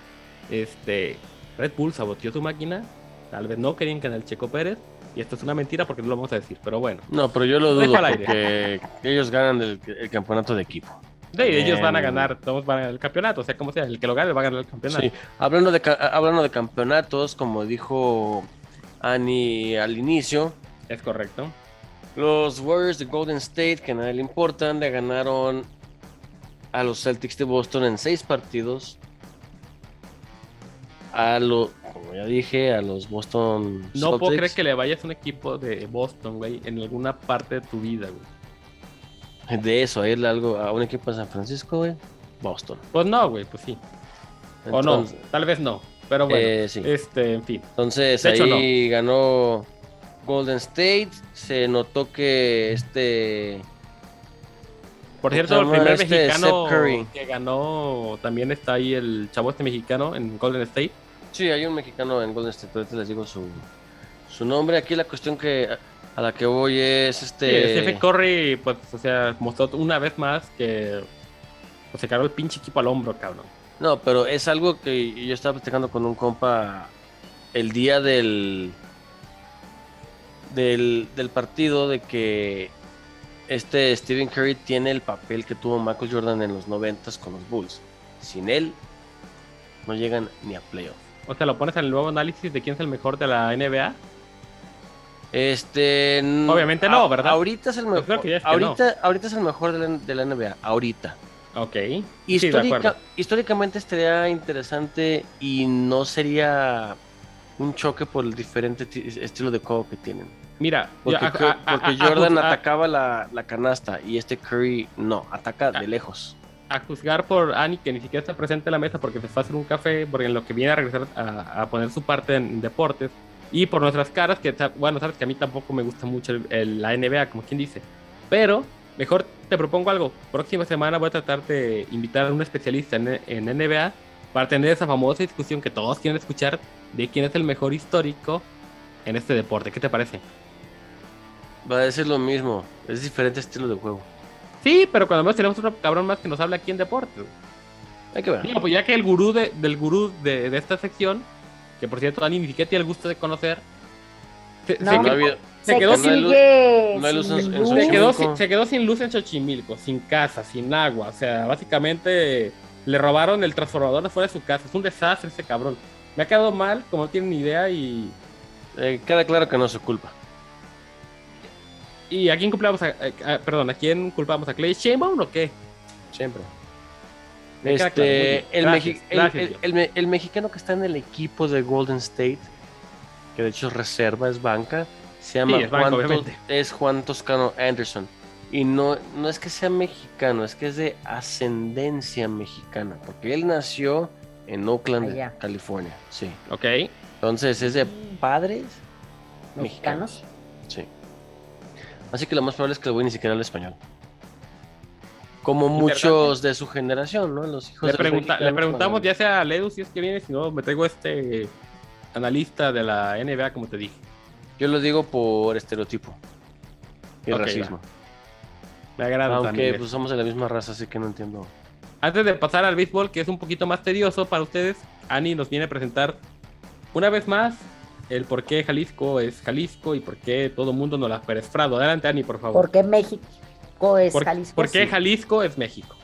este, Red Bull saboteó su máquina. Tal vez no querían ganar el Checo Pérez. Y esto es una mentira porque no lo vamos a decir. Pero bueno, No, pero yo lo dudo porque ellos ganan el, el campeonato de equipo. ahí ellos van a ganar, todos van a ganar el campeonato. O sea, como sea, el que lo gane va a ganar el campeonato. Sí, hablando de, hablando de campeonatos, como dijo Annie al inicio, Es correcto. Los Warriors de Golden State, que a nadie le importan, le ganaron a los Celtics de Boston en seis partidos. A lo, como ya dije, a los Boston No puedo creer que le vayas a un equipo de Boston, güey, en alguna parte de tu vida, güey. De eso, a irle algo a un equipo de San Francisco, güey. Boston. Pues no, güey, pues sí. o no, tal vez no. Pero bueno, eh, sí. este, en fin. Entonces De hecho, ahí ganó Golden State. Se notó que este. Por ¿Cómo cierto, el primer este? mexicano que ganó también está ahí el chavo este mexicano en Golden State. Sí, hay un mexicano en Golden State. Ahorita les digo su, su nombre. Aquí la cuestión que a la que voy es Sí, este. Stephen Curry, pues, o sea, mostró una vez más que pues, se cargó el pinche equipo al hombro, cabrón. No, pero es algo que yo estaba platicando con un compa el día del. Del, del partido de que este Stephen Curry tiene el papel que tuvo Michael Jordan en los 90 con los Bulls. Sin él, no llegan ni a playoff. O sea, lo pones en el nuevo análisis de quién es el mejor de la NBA. Este. Obviamente no, ¿verdad? Ahorita es el mejor. que ya es que ahorita, ahorita es el mejor de la, de la NBA. Ahorita. Ok. Histórica- históricamente estaría interesante y no sería un choque por el diferente ti- estilo de juego que tienen. Mira, Porque, yo- a- a- porque Jordan a- atacaba la, la canasta y este Curry no, ataca de lejos. a juzgar por Ani, que ni siquiera está presente en la mesa porque se fue a hacer un café, porque en lo que viene a regresar a, poner su parte en deportes, y por nuestras caras, que bueno, sabes que a mí tampoco me gusta mucho el- el- la NBA, como quien dice, pero mejor te propongo algo. Próxima semana voy a tratar de invitar a un especialista en, en NBA para tener esa famosa discusión que todos quieren escuchar de quién es el mejor histórico en este deporte. ¿Qué te parece? Va a decir lo mismo, es diferente estilo de juego. Sí, pero cuando menos tenemos otro cabrón más que nos habla aquí en deportes. Hay que ver. Digo, pues ya que el gurú de, del gurú de, de esta sección, que por cierto Dani ni siquiera tiene el gusto de conocer, se, No. se No quedó- se sin- luz se Xochimilco. quedó, sin, se quedó sin luz en Xochimilco, sin casa, sin agua. O sea, básicamente le robaron el transformador de fuera de su casa. Es un desastre ese cabrón. Me ha quedado mal, como no tienen ni idea. Y, Eh, queda claro que no es su culpa. ¿Y a quién culpamos? A, a- a- perdón, ¿a quién culpamos? ¿A Clay Sheinbaum o qué? Siempre. Este, el, Gracias, mexi- el- gracias, el- Dios. el me- el mexicano que está en el equipo de Golden State, que de hecho es reserva, es banca, Se llama Sí, es Juan, es Juan Toscano Anderson. Y no, no es que sea mexicano, es que es de ascendencia mexicana, porque él nació en Oakland, Allá. California. Sí. Ok. Entonces es de padres Mexicanos. mexicanos. Sí. Así que lo más probable es que lo voy ni siquiera al español. Como muchos de su generación, ¿no? Los hijos Le, de los pregunta- le mexicanos, preguntamos ya sea a Ledu si es que viene, si no, me traigo este analista de la NBA, como te dije. Yo lo digo por estereotipo y racismo. Me agrada. Aunque también. pues, somos de la misma raza, así que no entiendo. Antes de pasar al béisbol, que es un poquito más tedioso para ustedes, Ani nos viene a presentar una vez más el por qué Jalisco es Jalisco y por qué todo el mundo nos la ha perefrado. Adelante, Ani, por favor. ¿Por qué México es ¿Por, Jalisco? por qué Sí, Jalisco es México?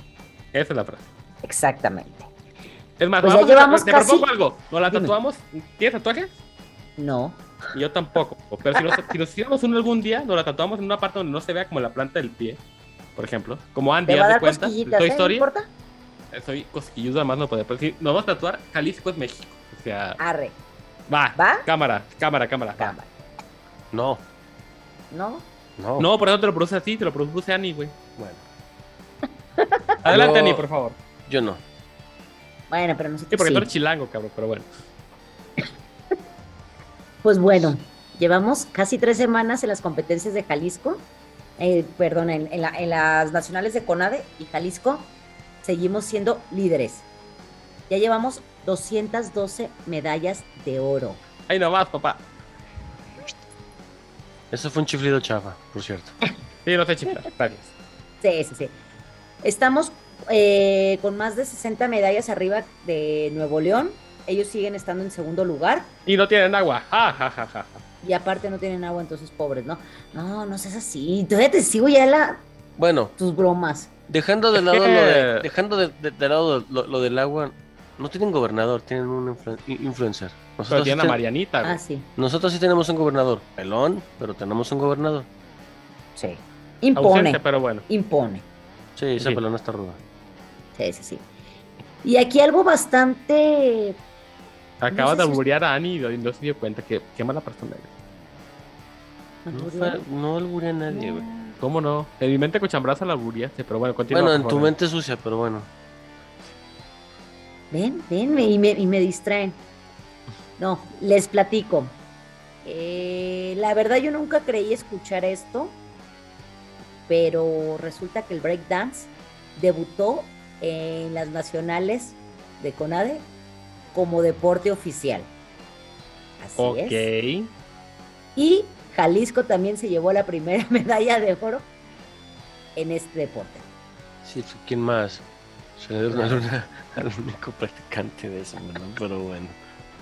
Esa es la frase. Exactamente. Es más, Pues ya vamos a- te casi- propongo algo. ¿Nos la Dime. tatuamos? ¿Tienes tatuajes? No. Yo tampoco. Pero si nos, si nos hiciéramos uno algún día, nos la tatuamos en una parte donde no se vea como la planta del pie, por ejemplo. Como Andy, Te va a dar cuenta. ¿eh? ¿No Story. importa? Soy cosquilludo, además no puede. Pero si nos vamos a tatuar, Jalisco es México. O sea, Arre. Va. ¿Va? Cámara, cámara, cámara. Cámara. No, ¿No? no. No, por eso te lo produce así, te lo produce Ani, güey. Bueno, <laughs> Adelante, Ani, por favor. yo no. Bueno, pero nosotros Sí, porque sí. tú eres chilango, cabrón, pero bueno. <laughs> Pues bueno, llevamos casi tres semanas en las competencias de Jalisco, eh, perdón, en, en la- en las nacionales de CONADE y Jalisco, seguimos siendo líderes. Ya llevamos 212 medallas de oro. Ahí nomás, papá. Eso fue un chiflido chafa, por cierto. <laughs> Sí, no sé chiflar. Gracias. Sí, sí, sí. Estamos eh, con más de 60 medallas arriba de Nuevo León. Ellos siguen estando en segundo lugar. Y no tienen agua. Ja, ja, ja, ja. Y aparte no tienen agua, entonces pobres, ¿no? No, no seas así. Todavía te sigo ya la, Bueno, tus bromas. dejando de lado lo de, dejando de, de- de lado lo, lo del agua, no tienen gobernador, tienen un influ- in- influencer. Pero Nosotros, sí a ten- Marianita. Ah, sí, nosotros sí tenemos un gobernador, pelón, pero tenemos un gobernador. sí. Impone, Ausente, pero bueno. impone. Sí, esa Sí. pelona está ruda. Sí, sí, sí. Y aquí algo bastante... Acaba sé de si- alburear a Ani y no se dio cuenta que qué mala persona eres. No, fue, no alburé a nadie, güey. ¿Cómo no? En mi mente cochambraza la alburiaste, pero bueno, continúa. Bueno, en tu mente sucia, pero bueno. Ven, ven, y me, y me distraen. No, les platico. Eh, la verdad yo nunca creí escuchar esto, pero resulta que el breakdance debutó en las nacionales de CONADE como deporte oficial. Así es. Ok. Y Jalisco también se llevó la primera <laughs> medalla de oro en este deporte. Sí, ¿quién más? Se le dio una luna al único practicante de eso, ¿no? Pero bueno.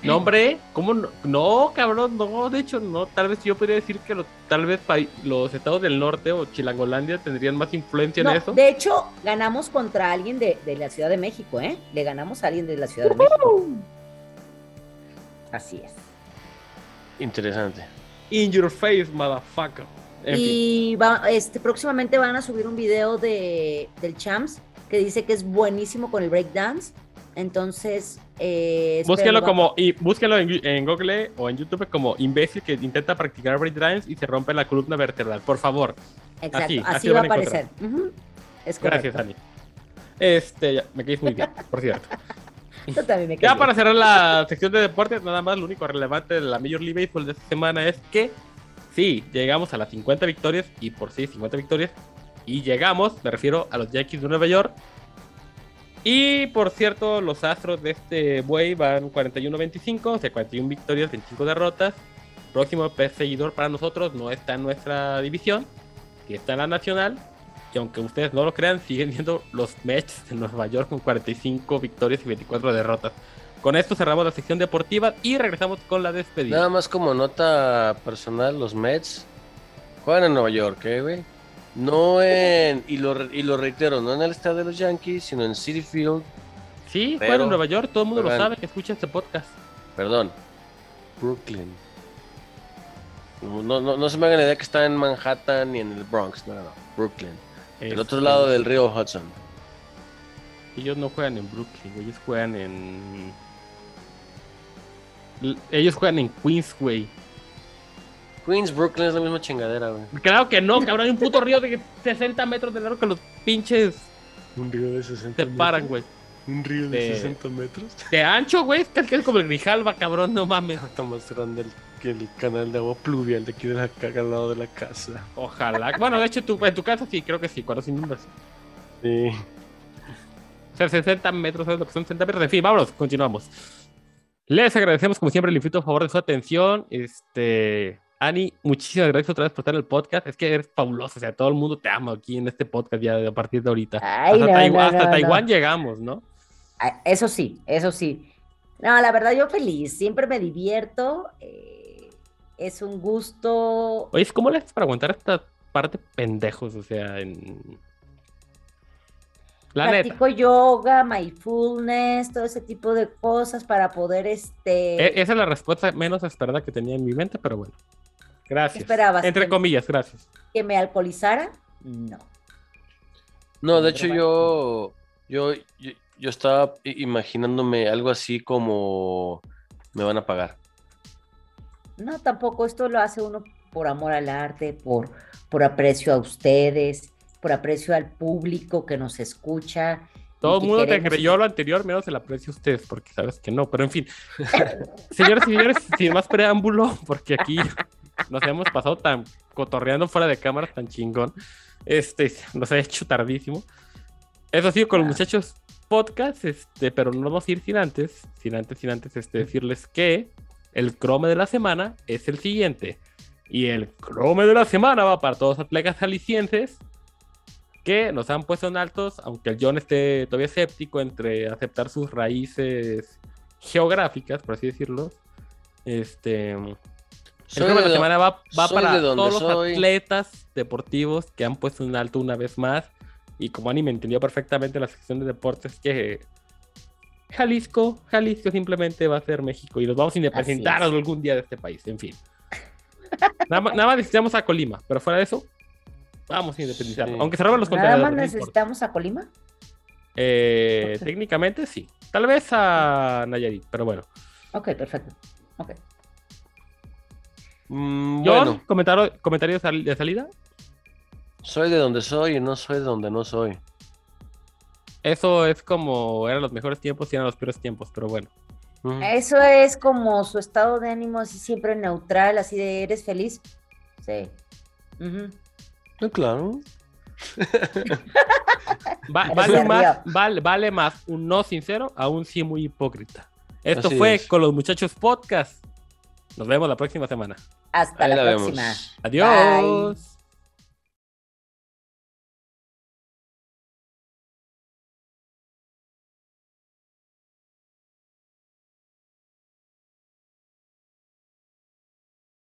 No, hombre, ¿cómo no? No, cabrón, no, de hecho, no. Tal vez yo podría decir que los, tal vez los estados del norte o Chilangolandia tendrían más influencia No, en eso. de hecho, ganamos contra alguien de, de la Ciudad de México, ¿eh? Le ganamos a alguien de la Ciudad de México. Así es. Interesante. In your face, motherfucker. En. Y va, este, próximamente van a subir un video de, del Champs que dice que es buenísimo con el breakdance. Entonces, eh, Búsquenlo como, y búsquenlo en, en Google o en YouTube como imbécil que intenta practicar breakdance y se rompe la columna vertebral. Por favor. Exacto, así, así, así lo va a aparecer. Es correcto. Gracias, Ani. Este, ya, me caes muy bien, por cierto. <laughs> Yo también me Ya para cerrar la sección de deportes, nada más lo único relevante de la Major League Baseball de esta semana es que sí, llegamos a las 50 victorias y por sí 50 victorias y llegamos, me refiero a los Yankees de Nueva York. Y por cierto, los Astros de este buey van 41-25, o sea, 41 victorias, 25 derrotas. Próximo perseguidor para nosotros no está en nuestra división, que está en la nacional. Y aunque ustedes no lo crean, siguen <laughs> siendo los Mets de Nueva York con 45 victorias y 24 derrotas. Con esto cerramos la sección deportiva y regresamos con la despedida. Nada más como nota personal, los Mets juegan en Nueva York, ¿eh, güey? No en, y lo, y lo reitero, no en el estadio de los Yankees, sino en City Field, sí, pero- fueron en Nueva York, todo el mundo lo sabe que escucha este podcast. perdón, Brooklyn. No, no, no, se me hagan la idea que está en Manhattan ni en el Bronx, no, no, no, Brooklyn. El otro Este, lado del río Hudson. Ellos no juegan en Brooklyn, ellos juegan en. Ellos juegan en Queens, güey. Queens, Brooklyn es la misma chingadera, güey. Claro que no, cabrón. Hay un puto río de 60 metros de largo que los pinches Un río de 60 se paran, güey. Un río de De- 60 metros. De ancho, güey. Es que es como el Grijalva, cabrón. No mames. <laughs> Está más grande el- que el canal de agua pluvial de aquí de la caga al lado de la casa. Ojalá. Bueno, de hecho, tu- en tu casa sí, creo que sí, cuando se inundas. Sí. O sea, 60 metros, ¿sabes lo que son 60 metros? En fin, vámonos, continuamos. Les agradecemos, como siempre, el infinito favor de su atención. Este, Ani, muchísimas gracias otra vez por estar en el podcast. Es que eres fabuloso, o sea, todo el mundo te ama aquí en este podcast ya a partir de ahorita. Ay, hasta no, Taiwán, no, hasta no, Taiwán no. llegamos, ¿no? Ah, Eso sí, eso sí. No, la verdad yo feliz, siempre me divierto. eh, es un gusto. Oye, ¿cómo le haces para aguantar esta parte pendejos? O sea, en. La neta. Practico yoga, mindfulness, todo ese tipo de cosas para poder este. E- Esa es la respuesta menos esperada que tenía en mi mente, pero bueno. Gracias. esperabas? Entre ¿Que- comillas, gracias. que me alcoholizara. No. No, de hecho yo, yo, yo, yo estaba imaginándome algo así como me van a pagar. No, tampoco. Esto lo hace uno por amor al arte, por, por aprecio a ustedes, por aprecio al público que nos escucha. Todo el mundo te creyó lo anterior, menos el aprecio a ustedes, porque sabes que no. Pero en fin, <laughs> señores y señores, sin más preámbulo, porque aquí <laughs> nos hemos pasado tan cotorreando fuera de cámara, tan chingón. Este, nos ha hecho tardísimo. Eso sí, con los muchachos podcast, este, pero no vamos a ir sin antes, sin antes, sin antes, este, decirles que el crome de la semana es el siguiente. Y el crome de la semana va para todos los atletas alicienses que nos han puesto en altos, aunque el John esté todavía escéptico entre aceptar sus raíces geográficas, por así decirlo. Este, el Soy crome de de la semana va, va soy para de donde todos los soy. atletas deportivos que han puesto en alto una vez más. Y como Ani me entendió perfectamente en la sección de deportes, que Jalisco, Jalisco simplemente va a ser México y nos vamos a independentar es. algún día de este país, en fin. Nada, más- nada más necesitamos a Colima, pero fuera de eso, vamos a independizarnos. Sí. Aunque se roben los Nada contenedores. más no importa. necesitamos a Colima. Eh, técnicamente sí. Tal vez a Nayarit, pero bueno. Ok, perfecto. Ok. Mm, John, bueno, comentario, de sal- de salida. soy de donde soy y no soy de donde no soy. Eso es como eran los mejores tiempos y eran los peores tiempos, pero bueno. Mm. Eso es como su estado de ánimo así siempre neutral, así de eres feliz. Sí. Ah, claro. Va- <laughs> vale, más, vale, vale más un no sincero a un sí muy hipócrita. Esto Así fue es. con los muchachos podcast. Nos vemos la próxima semana. Hasta Ahí la próxima. Adiós.